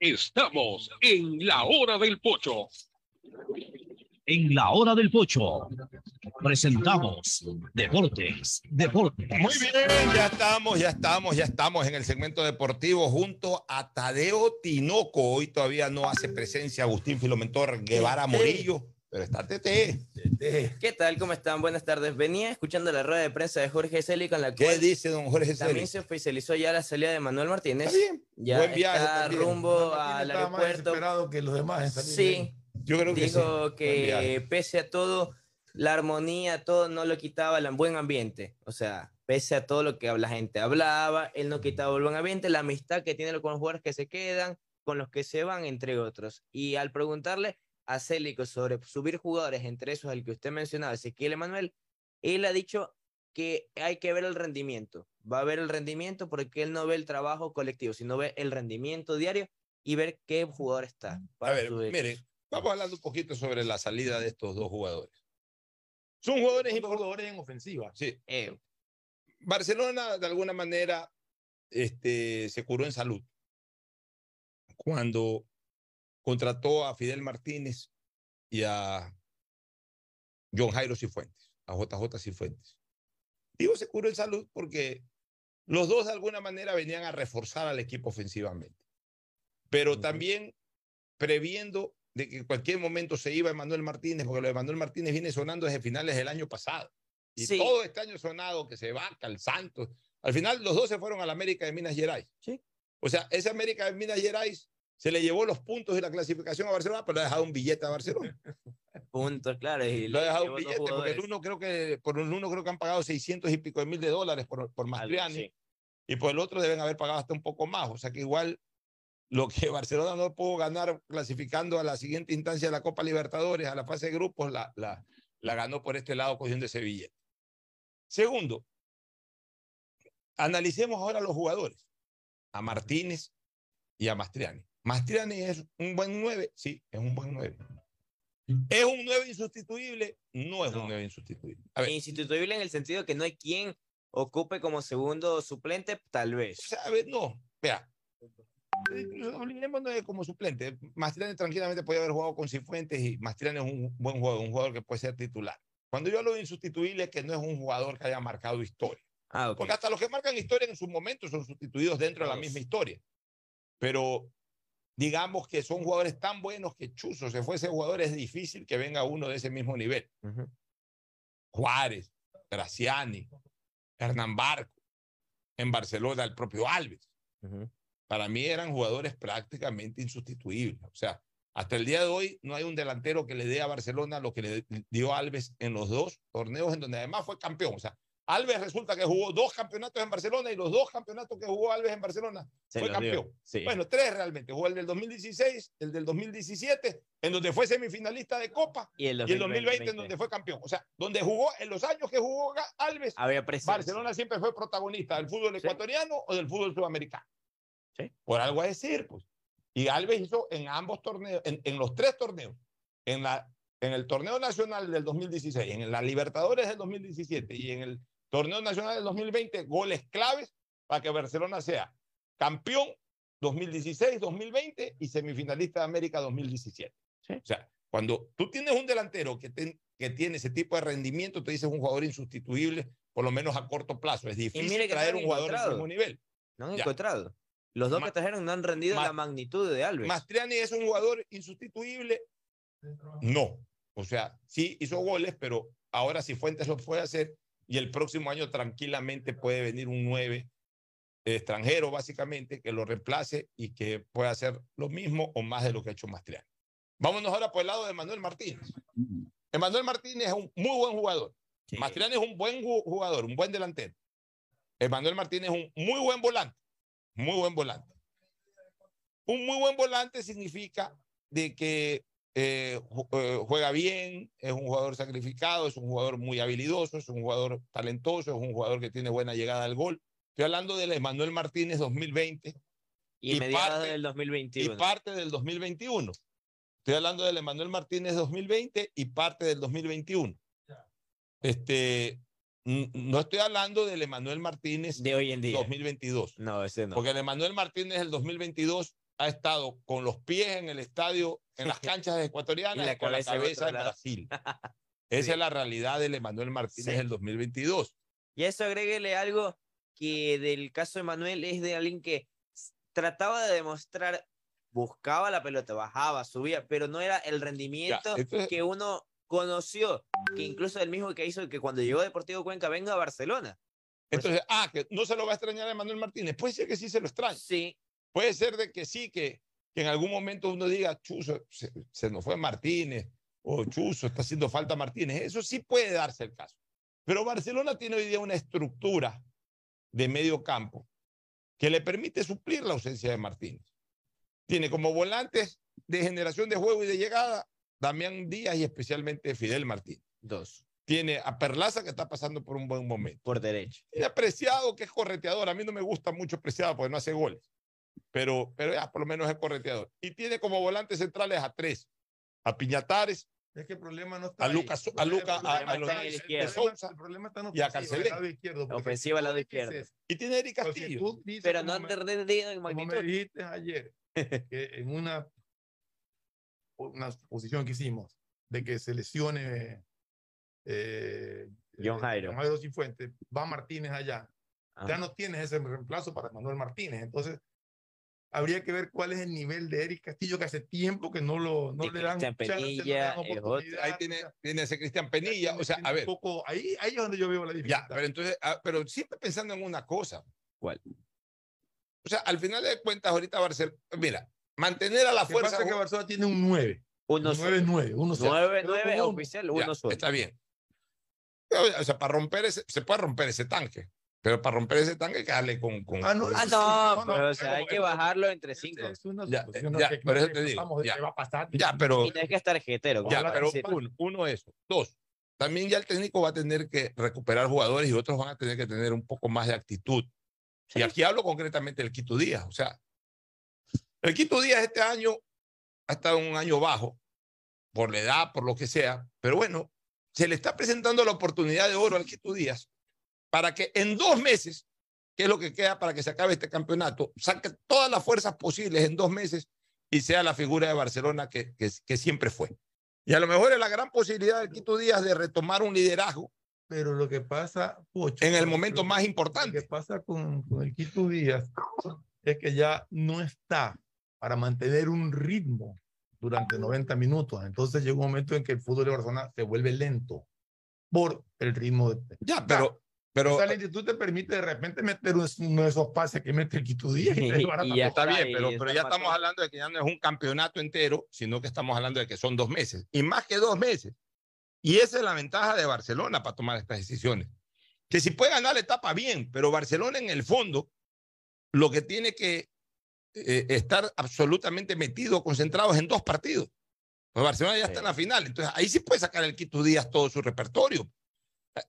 Estamos en la hora del pocho. En la hora del pocho presentamos Deportes, Deportes. Muy bien, ya estamos, ya estamos, ya estamos en el segmento deportivo junto a Tadeo Tinoco. Hoy todavía no hace presencia Agustín Filomentor Guevara Morillo, pero está TT. ¿Qué tal? ¿Cómo están? Buenas tardes. Venía escuchando la rueda de prensa de Jorge Celi con la cual ¿Qué dice don Jorge Celi? también se oficializó ya la salida de Manuel Martínez. Está bien. Ya Buen viaje está también. rumbo al estaba más aeropuerto. desesperado que los demás Sí. Yo creo que Dijo sí. Que pese a todo, la armonía, todo no lo quitaba el buen ambiente. O sea, pese a todo lo que la gente hablaba, él no quitaba el buen ambiente, la amistad que tiene con los jugadores que se quedan, con los que se van, entre otros. Y al preguntarle a Célico sobre subir jugadores, entre esos el que usted mencionaba, Ezequiel Emanuel, él ha dicho que hay que ver el rendimiento. Va a ver el rendimiento porque él no ve el trabajo colectivo, sino ve el rendimiento diario y ver qué jugador está. A ver, su equipo. mire, vamos hablando un poquito sobre la salida de estos dos jugadores. Son jugadores importantes. jugadores en ofensiva. Sí. Eh, Barcelona, de alguna manera, este, se curó en salud cuando contrató a Fidel Martínez y a John Jairo Cifuentes, a JJ Cifuentes. Digo, se curó en salud porque los dos de alguna manera venían a reforzar al equipo ofensivamente, pero también previendo de que en cualquier momento se iba Emanuel Martínez, porque lo de Emanuel Martínez viene sonando desde finales del año pasado. Y Sí. todo este año sonado que se va, al Santos. Al final, los dos se fueron a la América de Minas Gerais. Sí. O sea, esa América de Minas Gerais se le llevó los puntos y la clasificación a Barcelona, pero le ha dejado un billete a Barcelona. puntos, claro. Y Lo ha le dejado un billete, porque el uno creo que, por el uno creo que han pagado 600 y pico de mil de dólares por, por Mastriani, sí. y por el otro deben haber pagado hasta un poco más. O sea que igual lo que Barcelona no pudo ganar clasificando a la siguiente instancia de la Copa Libertadores, a la fase de grupos, la, la, la ganó por este lado cogiendo ese billete. Segundo, analicemos ahora los jugadores, a Martínez y a Mastriani. Mastriani es un buen 9, sí, es un buen 9. ¿Es un 9 insustituible? No es un 9 insustituible. A ver, Insustituible en el sentido que no hay quien ocupe como segundo suplente, tal vez. o sea, a ver, no, vea. eh, Olvidémonos de como suplente. Mastriani tranquilamente podía haber jugado con Cifuentes y Mastriani es un buen jugador, un jugador que puede ser titular. Cuando yo hablo de insustituible es que no es un jugador que haya marcado historia. Ah, ok. Porque hasta los que marcan historia en su momento son sustituidos dentro de la misma historia. Pero digamos que son jugadores tan buenos que Chuzo se fuese jugador, es difícil que venga uno de ese mismo nivel. Juárez, Graciani, Hernán Barco, en Barcelona el propio Alves. Para mí eran jugadores prácticamente insustituibles. O sea, hasta el día de hoy no hay un delantero que le dé a Barcelona lo que le dio Alves en los dos torneos en donde además fue campeón. O sea, Alves resulta que jugó dos campeonatos en Barcelona y los dos campeonatos que jugó Alves en Barcelona Se fue campeón. sí. Bueno, tres realmente. Jugó el del 2016, el del 2017, en donde fue semifinalista de Copa, Y el y el 2020 en 2020. donde fue campeón. O sea, donde jugó, en los años que jugó Alves, Había. Barcelona siempre fue protagonista del fútbol ecuatoriano o del fútbol sudamericano. Sí. Por algo a decir, pues. Y Alves hizo en ambos torneos, en, en los tres torneos, en, la, en el torneo nacional del 2016, en la Libertadores del 2017 y en el torneo nacional del 2020, goles claves para que Barcelona sea campeón 2016, 2020 y semifinalista de América 2017. O sea, cuando tú tienes un delantero que, ten- que tiene ese tipo de rendimiento, te dices un jugador insustituible, por lo menos a corto plazo. Es difícil mire que traer un jugador de mismo nivel. No han Ya. encontrado. Los dos Ma- que trajeron no han rendido Ma- la magnitud de Alves. Mastriani es un jugador insustituible. No. O sea, sí hizo goles, pero ahora si Fuentes lo puede hacer y el próximo año tranquilamente puede venir un 9 extranjero, básicamente, que lo reemplace y que pueda hacer lo mismo o más de lo que ha hecho Mastriani. Vámonos ahora por el lado de Manuel Martínez. Emanuel Martínez es un muy buen jugador. Mastriani es un buen ju- jugador, un buen delantero. Emanuel Martínez es un muy buen volante. Muy buen volante. Un muy buen volante significa de que eh, eh, juega bien, es un jugador sacrificado, es un jugador muy habilidoso, es un jugador talentoso, es un jugador que tiene buena llegada al gol. Estoy hablando del Emanuel Martínez 2020 y y mediados parte- del y 2021. parte del 2021. Estoy hablando del Emanuel Martínez 2020 y parte del 2021. Este, no estoy hablando del Emanuel Martínez de hoy en día. 2022. No, ese no. Porque el Emanuel Martínez del 2022 ha estado con los pies en el estadio, en las canchas ecuatorianas Y la con la cabeza en cabeza en. Brasil. Esa es la realidad del Emanuel Martínez Sí. del 2022. Y a eso agréguele algo que del caso de Manuel es de alguien que trataba de demostrar, buscaba la pelota, bajaba, subía, pero no era el rendimiento entonces- que uno conoció, que incluso el mismo que hizo que cuando llegó Deportivo Cuenca venga a Barcelona. Entonces, ah, que no se lo va a extrañar a Emanuel Martínez. Puede ser que sí se lo extrañe. Sí. Puede ser de que sí, que, que en algún momento uno diga, Chuzo, se, se nos fue Martínez, o Chuzo, está haciendo falta Martínez. Eso sí puede darse el caso. Pero Barcelona tiene hoy día una estructura de medio campo que le permite suplir la ausencia de Martínez. Tiene como volantes de generación de juego y de llegada Damián Díaz y especialmente Fidel Martínez. Dos. Tiene a Perlaza que está pasando por un buen momento. Por derecho. Tiene a Preciado que es correteador. A mí no me gusta mucho Preciado porque no hace goles. Pero, pero ya por lo menos es correteador. Y tiene como volantes centrales a tres. A Piñatares, Es que el problema no está a. Lucas, a Lucas, el a, problema a los está en el El problema está en y a ofensiva, Carcelén. el lado izquierdo, Ofensiva al lado izquierdo. Y tiene Eric Castillo. Pero no han rendido en como me magnitud. dijiste ayer, que en una, una posición que hicimos, de que se lesione eh, John eh, Jairo. Jairo Cifuentes, va Martínez allá. Ah. Ya no tienes ese reemplazo para Manuel Martínez. Entonces, habría que ver cuál es el nivel de Eric Castillo, que hace tiempo que no, lo, no le dan Cristian chance, no le Penilla, oportunidad, Ahí tiene, tiene ese Cristian Penilla. tiene- O sea, a un ver. poco- ahí, ahí es donde yo veo la dificultad. Ya, pero entonces, ah, pero siempre pensando en una cosa. ¿Cuál? O sea, al final de cuentas, ahorita Barcelona, mira, mantener a la Lo que fuerza. pasa es que Barcelona tiene un 9. Uno Un 9 9, uno solo. Nueve, Pero nueve con uno. oficial, Ya, uno solo. Está bien. O sea, para romper ese, se puede romper ese tanque, pero para romper ese tanque hay que darle con. con Ah, no, con- Ah, sí, no, no, no, pero o sea, pero- hay que pero- bajarlo entre cinco. Es una Ya, suposición, ya, que- por eso te digo, ya. va a pasar. Ya, pero. Y no hay que estar jetero. Ya, pero uno, uno eso. Dos, también ya el técnico va a tener que recuperar jugadores y otros van a tener que tener un poco más de actitud. Y aquí hablo concretamente del Quito Díaz. O sea, el Quito Díaz este año ha estado un año bajo, por la edad, por lo que sea, pero bueno, se le está presentando la oportunidad de oro al Quito Díaz para que en dos meses, que es lo que queda para que se acabe este campeonato, saque todas las fuerzas posibles en dos meses y sea la figura de Barcelona que, que, que siempre fue. Y a lo mejor es la gran posibilidad del Quito Díaz de retomar un liderazgo Pero lo que pasa, Pocho, en el lo- momento lo- más Lo importante. que pasa con, con el Quito Díaz es que ya no está para mantener un ritmo durante 90 minutos. Entonces llega un momento en que el fútbol de Barcelona se vuelve lento por el ritmo de... Ya, pero... pero o sea, la lentitud te permite de repente meter un- uno de esos pases que mete el Quito Díaz. y Y ya. Está bien, pero, pero ya estamos hablando de que ya no es un campeonato entero, sino que estamos hablando de que son dos meses. Y más que dos meses. Y esa es la ventaja de Barcelona para tomar estas decisiones. Que si puede ganar la etapa, bien, pero Barcelona en el fondo lo que tiene que eh, estar absolutamente metido, concentrado en dos partidos. Pues Barcelona ya está en la final. Entonces ahí sí puede sacar el Quito Díaz todo su repertorio.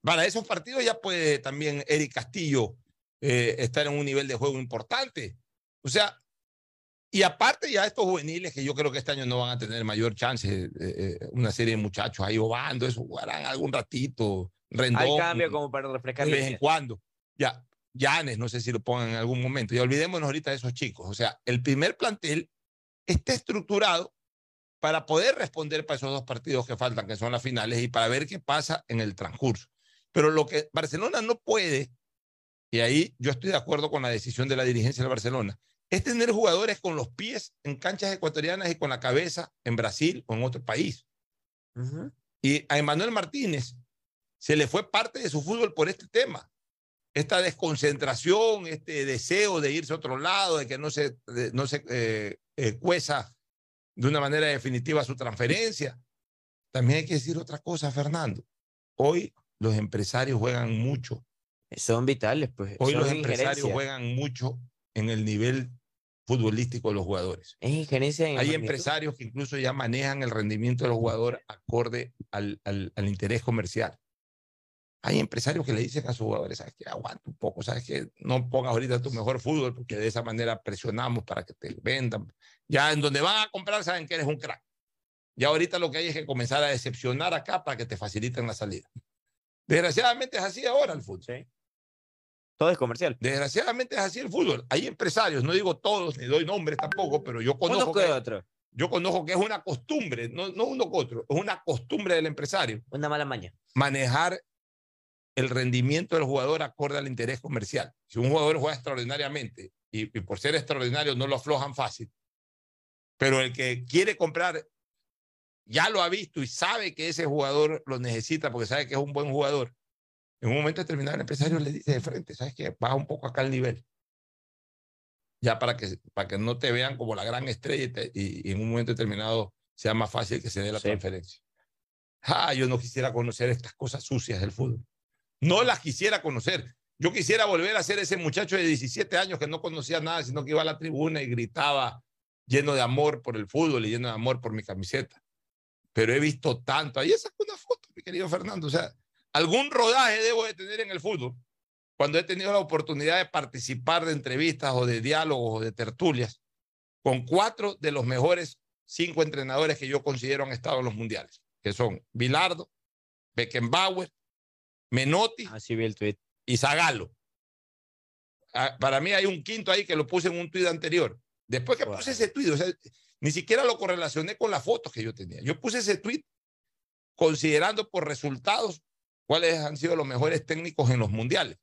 Para esos partidos ya puede también Eric Castillo eh, estar en un nivel de juego importante. O sea, y aparte ya estos juveniles que yo creo que este año no van a tener mayor chance, eh, eh, una serie de muchachos ahí obando, eso jugarán algún ratito, rendón, Hay cambio como para refrescar de vez en cuando. Ya, Yanes, no sé si lo pongan en algún momento. Y olvidémonos ahorita de esos chicos. O sea, el primer plantel está estructurado para poder responder para esos dos partidos que faltan, que son las finales, y para ver qué pasa en el transcurso. Pero lo que Barcelona no puede, y ahí yo estoy de acuerdo con la decisión de la dirigencia de Barcelona, es tener jugadores con los pies en canchas ecuatorianas y con la cabeza en Brasil o en otro país. Y a Emanuel Martínez se le fue parte de su fútbol por este tema. Esta desconcentración, este deseo de irse a otro lado, de que no se, de- no se eh, eh, cueza de una manera definitiva su transferencia. También hay que decir otra cosa, Fernando. Hoy los empresarios juegan mucho. Son vitales, pues. Hoy son los empresarios injerencia. juegan mucho en el nivel futbolístico de los jugadores. Es injerencia en Hay empresarios que incluso ya manejan el rendimiento de los jugadores acorde al, al, al interés comercial. Hay empresarios que le dicen a sus jugadores, sabes que aguanta un poco, sabes que no pongas ahorita tu mejor fútbol porque de esa manera presionamos para que te vendan. Ya en donde van a comprar saben que eres un crack. Ya ahorita lo que hay es que comenzar a decepcionar acá para que te faciliten la salida. Desgraciadamente es así ahora el fútbol. Todo es comercial. Desgraciadamente es así el fútbol. Hay empresarios, no digo todos, ni doy nombres tampoco, pero yo conozco que, otro. yo conozco que es una costumbre, no, no uno que otro, es una costumbre del empresario Una mala maña. manejar el rendimiento del jugador acorde al interés comercial. Si un jugador juega extraordinariamente y, y por ser extraordinario no lo aflojan fácil, pero el que quiere comprar ya lo ha visto y sabe que ese jugador lo necesita porque sabe que es un buen jugador. En un momento determinado el empresario le dice de frente, ¿sabes qué? Baja un poco acá el nivel. Ya para que, para que no te vean como la gran estrella y, te- y- y en un momento determinado sea más fácil que se dé la transferencia. Ah, yo no quisiera conocer estas cosas sucias del fútbol. No las quisiera conocer. Yo quisiera volver a ser ese muchacho de 17 años que no conocía nada, sino que iba a la tribuna y gritaba lleno de amor por el fútbol y lleno de amor por mi camiseta. Pero he visto tanto. Ahí sacó una foto, mi querido Fernando. O sea, algún rodaje debo de tener en el fútbol. Cuando he tenido la oportunidad de participar de entrevistas o de diálogos o de tertulias con cuatro de los mejores cinco entrenadores que yo considero han estado en los mundiales, que son Bilardo, Beckenbauer, Menotti y Zagallo. Ah, Para mí hay un quinto ahí que lo puse en un tuit anterior. Después que puse ese tuit, o sea, ni siquiera lo correlacioné con las fotos que yo tenía. Yo puse ese tuit considerando por resultados cuáles han sido los mejores técnicos en los mundiales.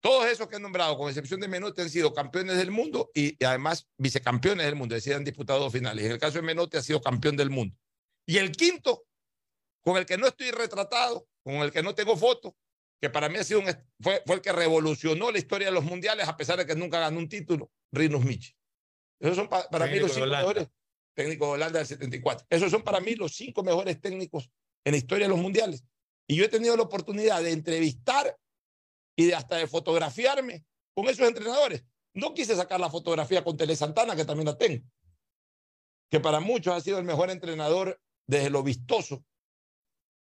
Todos esos que he nombrado, con excepción de Menotti, han sido campeones del mundo y, y además vicecampeones del mundo, es decir, han disputado dos finales. En el caso de Menotti ha sido campeón del mundo. Y el quinto, con el que no estoy retratado, con el que no tengo foto, que para mí ha sido un, fue, fue el que revolucionó la historia de los mundiales a pesar de que nunca ganó un título, Rinus Michi. Esos son pa- para mí Técnico los cinco mejores técnicos de Holanda del 74. Esos son para mí los cinco mejores técnicos en la historia de los mundiales. Y yo he tenido la oportunidad de entrevistar y de hasta de fotografiarme con esos entrenadores. No quise sacar la fotografía con Tele Santana, que también la tengo, que para muchos ha sido el mejor entrenador desde lo vistoso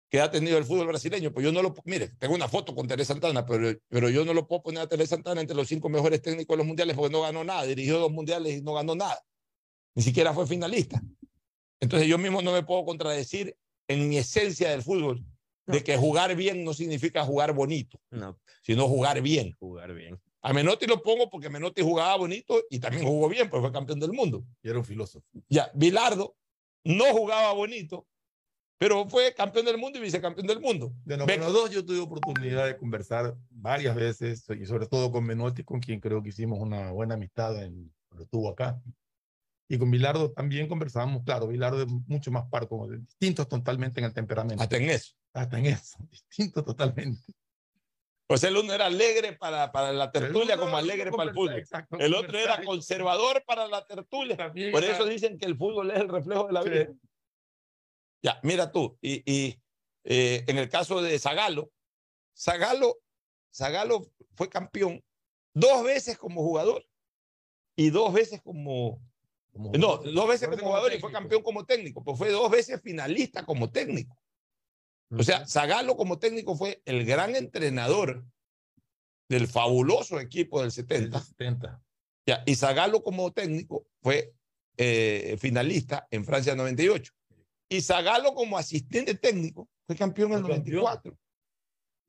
que ha tenido el fútbol brasileño. Pues yo no lo, mire, tengo una foto con Tele Santana, pero, pero yo no lo puedo poner a Tele Santana entre los cinco mejores técnicos de los mundiales porque no ganó nada, dirigió dos mundiales y no ganó nada, ni siquiera fue finalista. Entonces yo mismo no me puedo contradecir en mi esencia del fútbol, de que jugar bien no significa jugar bonito, No, sino jugar bien. jugar bien. A Menotti lo pongo porque Menotti jugaba bonito y también jugó bien, pues fue campeón del mundo. Y era un filósofo. Ya, Bilardo no jugaba bonito, pero fue campeón del mundo y vicecampeón del mundo. De los dos yo tuve oportunidad de conversar varias veces y sobre todo con Menotti, con quien creo que hicimos una buena amistad en, cuando estuvo acá. Y con Bilardo también conversábamos, claro, Bilardo es mucho más parco, distintos totalmente en el temperamento. Hasta en eso. Hasta en eso, distinto totalmente. Pues el uno era alegre para, para la tertulia como alegre para el fútbol. el otro era conservador para la tertulia. Por eso dicen que el fútbol es el reflejo de la vida. Ya, mira tú, y, y eh, en el caso de Zagalo, Zagalo, Zagalo fue campeón dos veces como jugador y dos veces como, no, dos veces como jugador y fue campeón como técnico, pues fue dos veces finalista como técnico. O sea, Zagalo como técnico fue el gran entrenador del fabuloso equipo del 70. 70. Ya, y Zagalo como técnico fue eh, finalista en Francia 98. Y Zagalo como asistente técnico fue campeón en el 94.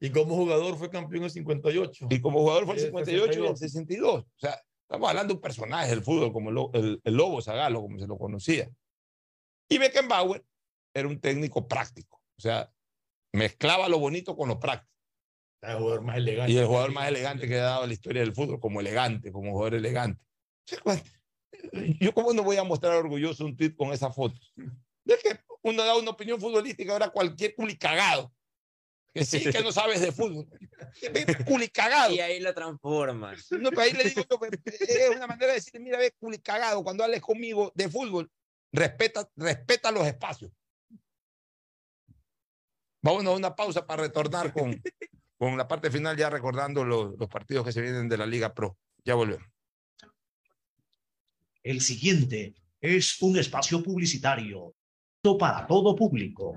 Y como jugador fue campeón en 58. Y como jugador fue en 58 y en 62. O sea, estamos hablando de un personaje del fútbol como el, el, Lobo Zagalo, como se lo conocía. Y Beckenbauer era un técnico práctico. O sea, mezclaba lo bonito con lo práctico. El jugador más elegante. Y el jugador más elegante que ha dado la historia del fútbol, como elegante, como jugador elegante. Yo, ¿cómo no voy a mostrar orgulloso un tweet con esa foto? Es que uno da una opinión futbolística, ahora cualquier culicagado. Que sí, que no sabes de fútbol. culicagado. Y ahí lo transformas. No, pero ahí le digo, es una manera de decir, mira, ve, culicagado, cuando hables conmigo de fútbol, respeta, respeta los espacios. Vamos a una pausa para retornar con, con la parte final, ya recordando los, los partidos que se vienen de la Liga Pro. Ya volvemos. El siguiente es un espacio publicitario para todo público.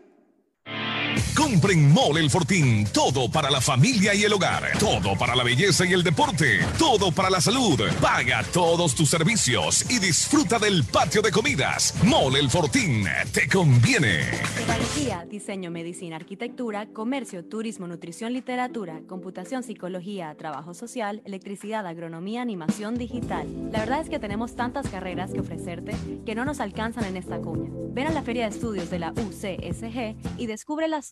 Compren Mole El Fortín. Todo para la familia y el hogar. Todo para la belleza y el deporte. Todo para la salud. Paga todos tus servicios y disfruta del patio de comidas. Mole El Fortín. Te conviene. Tecnología, diseño, medicina, arquitectura, comercio, turismo, nutrición, literatura, computación, psicología, trabajo social, electricidad, agronomía, animación digital. La verdad es que tenemos tantas carreras que ofrecerte que no nos alcanzan en esta cuña. Ven a la Feria de Estudios de la UCSG y descúbrelas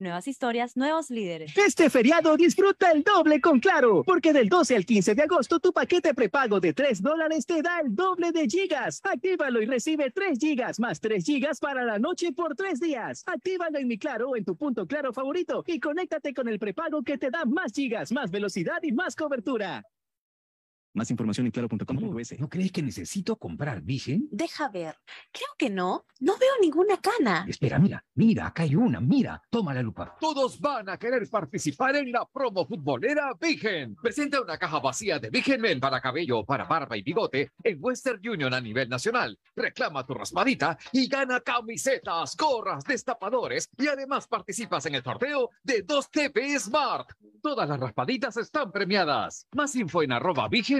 Nuevas historias, nuevos líderes. Este feriado disfruta el doble con Claro, porque del 12 al 15 de agosto tu paquete prepago de 3 dólares te da el doble de gigas. Actívalo y recibe 3 gigas más 3 gigas para la noche por 3 días. Actívalo en mi Claro o en tu punto Claro favorito y conéctate con el prepago que te da más gigas, más velocidad y más cobertura. Más información en claro.com.es. ¿No crees que necesito comprar Vigen? Deja ver. Creo que no. No veo ninguna cana. Espera, mira, mira, acá hay una, mira. Toma la lupa. Todos van a querer participar en la promo futbolera Vigen. Presenta una caja vacía de Vigen Men para cabello, para barba y bigote en Western Union a nivel nacional. Reclama tu raspadita y gana camisetas, gorras, destapadores y además participas en el sorteo de 2 TP Smart. Todas las raspaditas están premiadas. Más info en arroba Vigen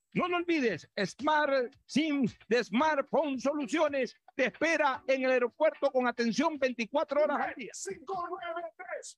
No lo olvides, Smart SIM de Smartphone Soluciones te espera en el aeropuerto con atención 24 horas al día. 593.es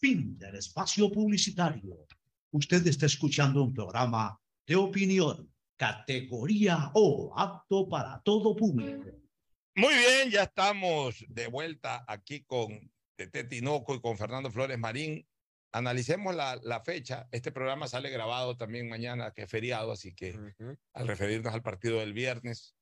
Fin del espacio publicitario. Usted está escuchando un programa de opinión, categoría O, apto para todo público. Muy bien, ya estamos de vuelta aquí con Tete Tinoco y con Fernando Flores Marín. Analicemos la, la fecha. Este programa sale grabado también mañana, que es feriado, así que al referirnos al partido del viernes,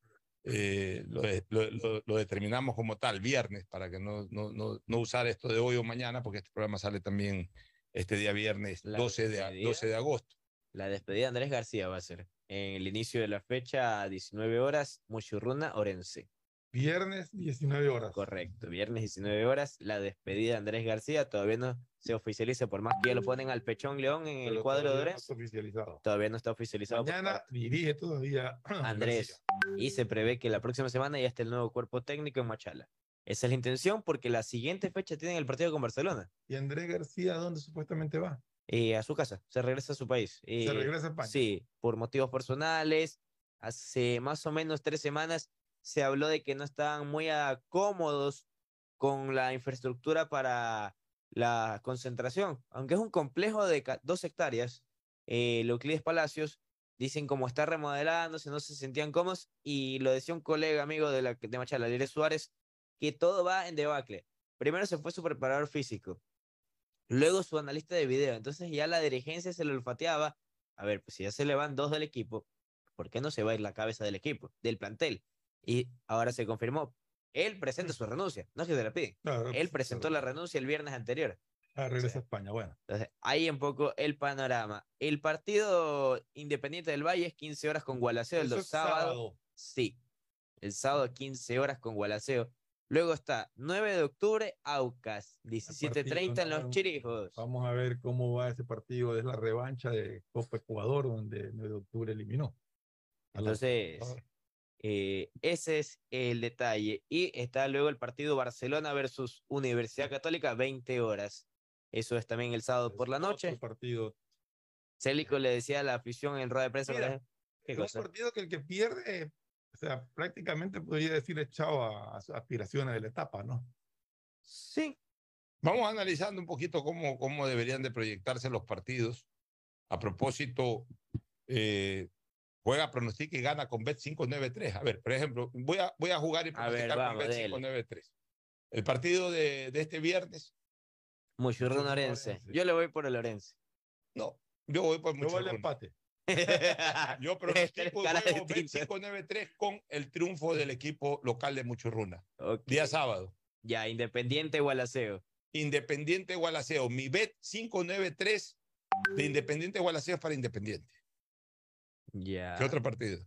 eh, lo, de- lo- lo- lo determinamos como tal, viernes, para que no, no, no, no usar esto de hoy o mañana, porque este programa sale también este día viernes, La 12 de, a- despedida. 12 de agosto. La despedida de Andrés García va a ser en el inicio de la fecha a 19 horas, Muchurruna, Orense. Viernes, 19 horas. Correcto, viernes 19 horas, la despedida de Andrés García todavía no se oficializa, por más que ya lo ponen al Pechón León en el cuadro de no Orense. está oficializado. Todavía no está oficializado. por Mañana dirige todavía Andrés. Y se prevé que la próxima semana ya esté el nuevo cuerpo técnico en Machala. Esa es la intención porque la siguiente fecha tienen el partido con Barcelona. ¿Y Andrés García dónde supuestamente va? Eh, a su casa, se regresa a su país. Eh, regresa a España. Sí, por motivos personales. Hace más o menos tres semanas se habló de que no estaban muy cómodos con la infraestructura para la concentración. Aunque es un complejo de dos hectáreas, eh, el Euclides Palacios, dicen como está remodelándose, no se sentían cómodos, y lo decía un colega amigo de, la, de Machala, Lire Suárez, que todo va en debacle. Primero se fue su preparador físico, luego su analista de video, entonces ya la dirigencia se le olfateaba, a ver, pues si ya se le van dos del equipo, ¿por qué no se va a ir la cabeza del equipo, del plantel? Y ahora se confirmó, él presenta su renuncia, no es que se la piden, él presentó la renuncia el viernes anterior. Ah, regresa a España, bueno. Entonces, ahí un poco el panorama. El partido Independiente del Valle es 15 horas con Gualaceo el sábado. sábado. Sí, el sábado 15 horas con Gualaceo. Luego está 9 de octubre, Aucas, 17.30 en los ¿no? Chirijos. Vamos a ver cómo va ese partido. Es la revancha de Copa Ecuador, donde el 9 de octubre eliminó. Entonces, eh, ese es el detalle. Y está luego el partido Barcelona versus Universidad Católica, 20 horas. Eso es también el sábado por la noche. partido. Célico le decía a la afición en rueda de prensa. Mira, ¿Qué Es un partido que el que pierde, o sea, prácticamente podría decir echado a, a sus aspiraciones de la etapa, ¿no? Sí. Vamos analizando un poquito cómo, cómo deberían de proyectarse los partidos. A propósito, eh, juega, pronostica y gana con Bet 593. A ver, por ejemplo, voy a, voy a jugar y A ver, pronosticar vamos, con Bet dele. 593. El partido de, de este viernes, Muchurrón Orense. Yo le voy por el Orense. no, yo voy por Yo mucho voy al empate. Yo pronostico juego Bet distintas. 593 con el triunfo del equipo local de Muchurruna. Ok. Día sábado. Ya, Independiente Gualaceo. Independiente Gualaceo. Mi bet 593 de Independiente Gualaceo es para Independiente. Ya. ¿Qué otro partido?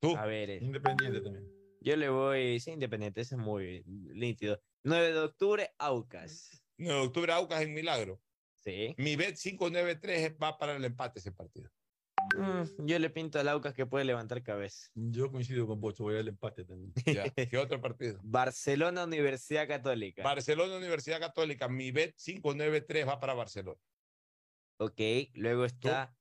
Tú. A ver, eh, Independiente también. yo le voy, sí, Independiente, ese es muy nítido. 9 de octubre, Aucas. 9 de octubre, Aucas en Milagro. Sí. Mi bet 593 va para el empate ese partido. Mm, yo le pinto al Aucas que puede levantar cabeza. Yo coincido con Bocho, voy al empate también. Ya. ¿Qué otro partido? Barcelona, Universidad Católica. Barcelona, Universidad Católica. Mi bet 593 va para Barcelona. ok, luego está.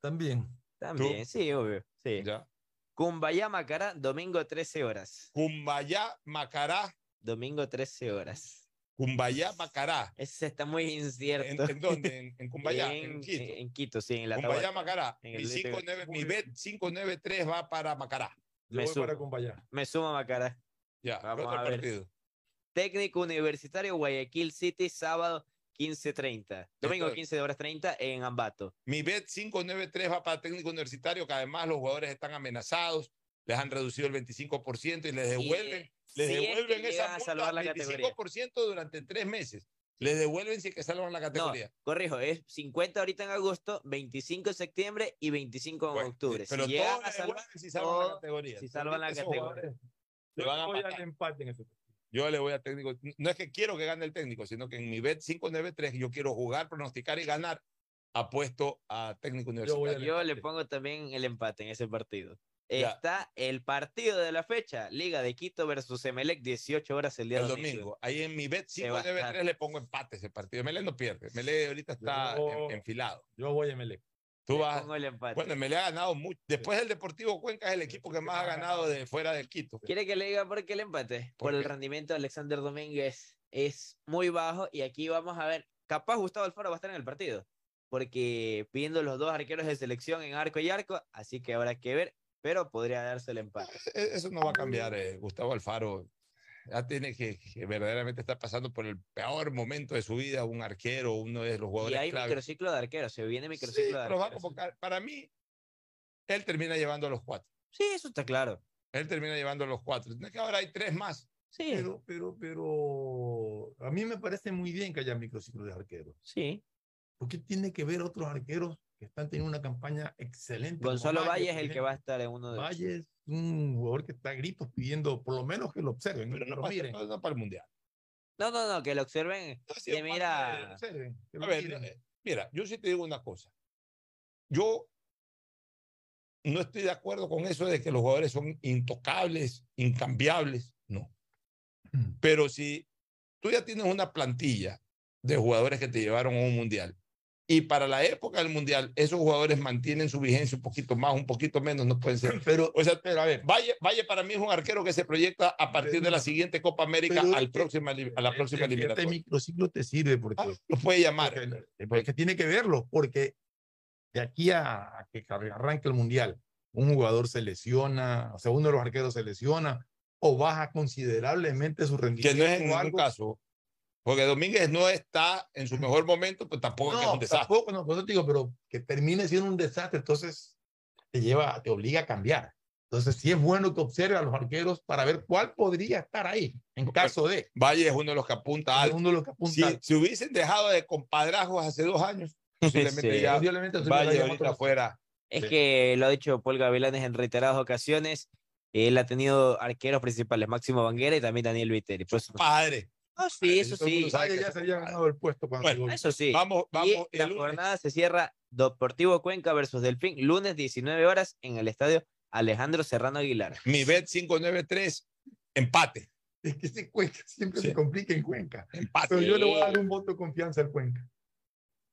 También. También, sí, obvio. Sí. Ya. Cumbayá Macará, domingo 13 horas. Cumbayá, Macará. Domingo 13 horas. Cumbayá, Macará. Ese está muy ¿En, incierto. en dónde? En, en Cumbayá, en, en, Quito. en Quito, sí, en la Cumbayá. Macará. en Mi, el distrito. 59 mi bet 593 va para Macará. Yo Me voy para sumo. Cumbaya. Me sumo Macará. Ya. ¿Qué Vamos otro a ver. partido? Técnico Universitario Guayaquil City, sábado 15.30. Domingo Esto- 15 de horas 30 en Ambato. Mi bet 593 va para técnico universitario, que además los jugadores están amenazados, les han reducido el 25% y les devuelven, Y, les si es que devuelven esa multa salvar la categoría. 25% durante tres meses. Les devuelven si es que salvan la No, categoría. corrijo, es 50 ahorita en agosto, 25 en septiembre y 25 en Bueno, octubre. Pero si todos a salvar, devuelven si salvan la categoría. si salvan la categoría. le van a al empate en ese. Yo le voy a técnico. No es que quiero que gane el técnico, sino que en mi bet 593 yo quiero jugar, pronosticar y ganar. Apuesto a técnico universitario. al Yo le pongo también el empate en ese partido. Ya. Está el partido de la fecha, Liga de Quito versus Emelec, 18 horas el día el domingo. domingo. Ahí en mi bet Se va a 593 estar. le pongo empate ese partido. Mele no pierde. Mele ahorita está Yo- en- enfilado. Yo voy a Melec. Tú Le vas. pongo el empate. Bueno, Mele ha ganado mucho. Después del Deportivo Cuenca es el equipo que más ha ganado de fuera del Quito. ¿Quiere que le diga por qué el empate? Por, ¿Por el rendimiento de Alexander Domínguez es muy bajo y aquí vamos a ver, capaz Gustavo Alfaro va a estar en el partido, porque pidiendo los dos arqueros de selección en arco y arco, así que habrá que ver, pero podría darse el empate. E- Eso no va a cambiar. eh, Gustavo Alfaro ya tiene que, que verdaderamente estar pasando por el peor momento de su vida. Un arquero, uno de los Y jugadores hay clave. microciclo de arqueros, se viene Sí, microciclo de pero va a arqueros. convocar. Para mí, él termina llevando a los cuatro. Sí, eso está claro. Él termina llevando a los cuatro. No es que ahora hay tres más. Sí, Pero, pero, pero a mí me parece muy bien que haya microciclos de arqueros. sí. Porque tiene que ver otros arqueros que están teniendo una campaña excelente. Gonzalo Valle es el que va a estar en uno de los... Valle es un jugador que está a gritos pidiendo por lo menos que lo observen. Pero no, pasa- miren, no- no para el mundial. No, no, no, que lo observen. Que mira, de- observen, que lo A ver, miren. eh, mira, yo sí te digo una cosa. Yo no estoy de acuerdo con eso de que los jugadores son intocables, incambiables, no. Pero si tú ya tienes una plantilla de jugadores que te llevaron a un mundial y para la época del mundial esos jugadores mantienen su vigencia un poquito más, un poquito menos, no pueden ser. Pero, O sea, pero a ver, Valle, Valle para mí es un arquero que se proyecta a partir de la siguiente Copa América Pero al este- próxima, a la próxima este, este eliminatoria. microciclo te sirve porque, Ah, lo puede llamar. porque- porque tiene que verlo, porque de aquí a, a que arranque el mundial, un jugador se lesiona, o sea, uno de los arqueros se lesiona o baja considerablemente su que rendimiento. no es en ningún caso, porque Domínguez no está en su mejor momento, pues tampoco es que es No, un desastre. tampoco, no, por eso te digo, pero que termine siendo un desastre, entonces te lleva, te obliga a cambiar. Entonces, sí es bueno que observe a los arqueros para ver cuál podría estar ahí en caso de. Valle es uno de los que apunta alto. uno de los que apunta Si, alto. si hubiesen dejado de compadrazgos hace dos años, posiblemente Sí. ya Posiblemente se Valle ahorita fuera. Es Sí. que lo ha dicho Paul Gavilanes en reiteradas ocasiones. Él ha tenido arqueros principales, Máximo Banguera y también Daniel Viteri. Pues, Padre. No, sí, eso mundo sí. ya eso- se había ganado el puesto cuando Bueno, llegó. Eso sí. Vamos, vamos. y la lunes. jornada se cierra Deportivo Cuenca versus Delfín, lunes 19 horas en el estadio Alejandro Serrano Aguilar. Mi bet 593, empate. Es que ese Cuenca siempre Sí. se complica en Cuenca. Empate. Pero yo le voy a dar un voto de confianza al Cuenca.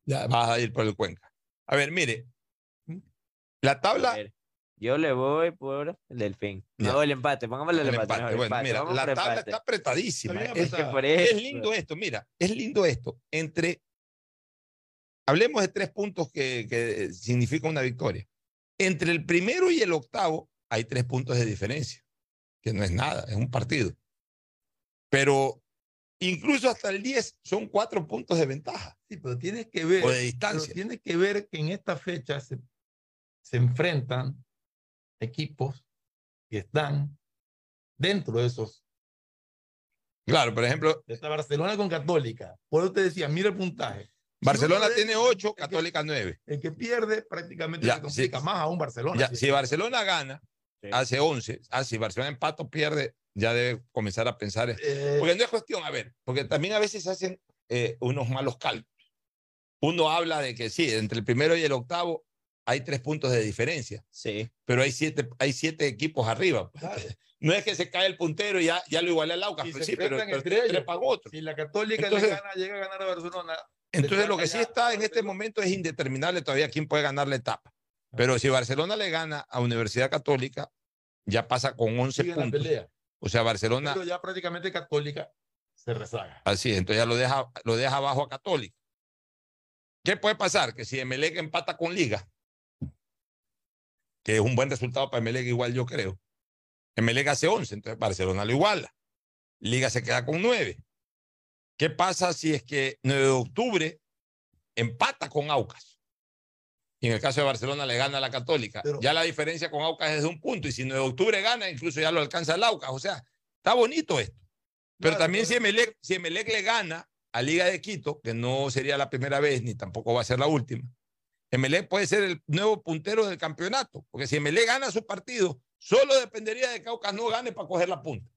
Ya vas a ir por el Cuenca. A ver, mire. La tabla, Yo le voy por el delfín. Ya. No, el empate. Pongámosle el, El empate. empate. mejor, Bueno, empate. mira, Vamos la tabla empate. está apretadísima. Está bien Es, apretada. por es lindo esto, mira, es lindo esto. Entre, hablemos de tres puntos que, que significa una victoria. Entre el primero y el octavo hay tres puntos de diferencia, que no es nada, es un partido. Pero incluso hasta el 10 son cuatro puntos de ventaja. Sí, pero tienes que ver. O de distancia. Tienes que ver que en esta fecha se, se enfrentan equipos que están dentro de esos. Claro, por ejemplo, Está Barcelona con Católica. Por eso te decía, mira el puntaje. Barcelona de tiene estos- 8, Católica 9. El que pierde prácticamente Ya, se complica más aún Barcelona. Ya, Sí. si Barcelona gana, Sí. hace 11. Ah, si Barcelona empata o pierde, ya debe comenzar a pensar. Eh, Porque no es cuestión, a ver, porque también a veces hacen eh, unos malos cálculos. Uno habla de que sí, entre el primero y el octavo hay tres puntos de diferencia, Sí. pero hay siete, hay siete equipos arriba. No es que se cae el puntero y ya, ya lo iguala el Aucas, y pero sí, pero, enfrentan pero entre ellos. trepan otro. Si la Católica Entonces- le gana, llega a ganar a Barcelona. Entonces, lo que sí está en este momento es indeterminable todavía quién puede ganar la etapa. Pero si Barcelona le gana a Universidad Católica, ya pasa con 11 sigue en la puntos. pelea. O sea, Barcelona, Pero ya prácticamente Católica se rezaga. así, entonces ya lo deja, lo deja abajo a Católica. ¿Qué puede pasar? Que si Emelec empata con Liga, que es un buen resultado para Emelec, igual yo creo. Emelec hace 11, entonces Barcelona lo iguala. Liga se queda con 9. ¿Qué pasa si es que 9 de octubre empata con Aucas? Y en el caso de Barcelona le gana a la Católica. ya la diferencia con Aucas es de un punto. Y si 9 de octubre gana, incluso ya lo alcanza el Aucas. O sea, está bonito esto. Pero también si Emelec, si Emelec le gana a Liga de Quito, que no sería la primera vez ni tampoco va a ser la última, Emelec puede ser el nuevo puntero del campeonato. Porque si Emelec gana su partido, solo dependería de que Aucas no gane para coger la punta.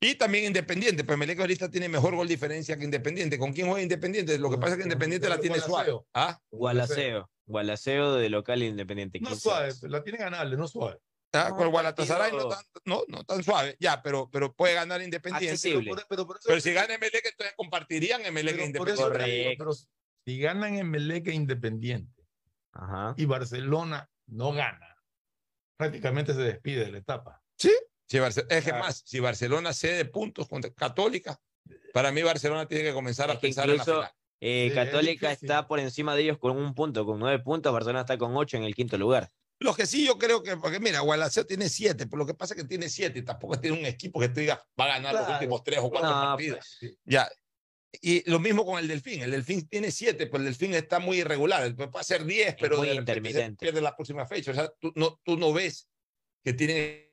Y también Independiente, pero Emelec ahorita tiene mejor gol diferencia que Independiente. ¿Con quién juega Independiente? Lo que pasa es que Independiente la tiene suave. ¿Ah? Gualaceo. Gualaceo de local independiente. No 15. suave, la tiene ganable, no suave. Ah, con el Galatasaray no tan, no, no tan suave, ya, pero, pero puede ganar Independiente. Accesible. Pero, Pero, por eso- pero si gana Emelec, entonces compartirían Emelec e Independiente. eso pero si ganan en Meleca Independiente Ajá. y Barcelona no gana, prácticamente se despide de la etapa. Sí, si Barce- es que más, si Barcelona cede puntos contra Católica, para mí Barcelona tiene que comenzar a Es que pensar en la incluso final. eh, es Católica está por encima de ellos con un punto, con nueve puntos. Barcelona está con ocho en el quinto lugar. Lo que sí yo creo que, porque mira, Gualaceo tiene siete, pero lo que pasa es que tiene siete y tampoco tiene un equipo que tú digas va a ganar los últimos tres o cuatro No, partidos. Ya. Y lo mismo con el Delfín. El Delfín tiene siete, pero el Delfín está muy irregular. Puede ser diez, pero de pierde la próxima fecha. O sea, tú no, tú no ves que tienen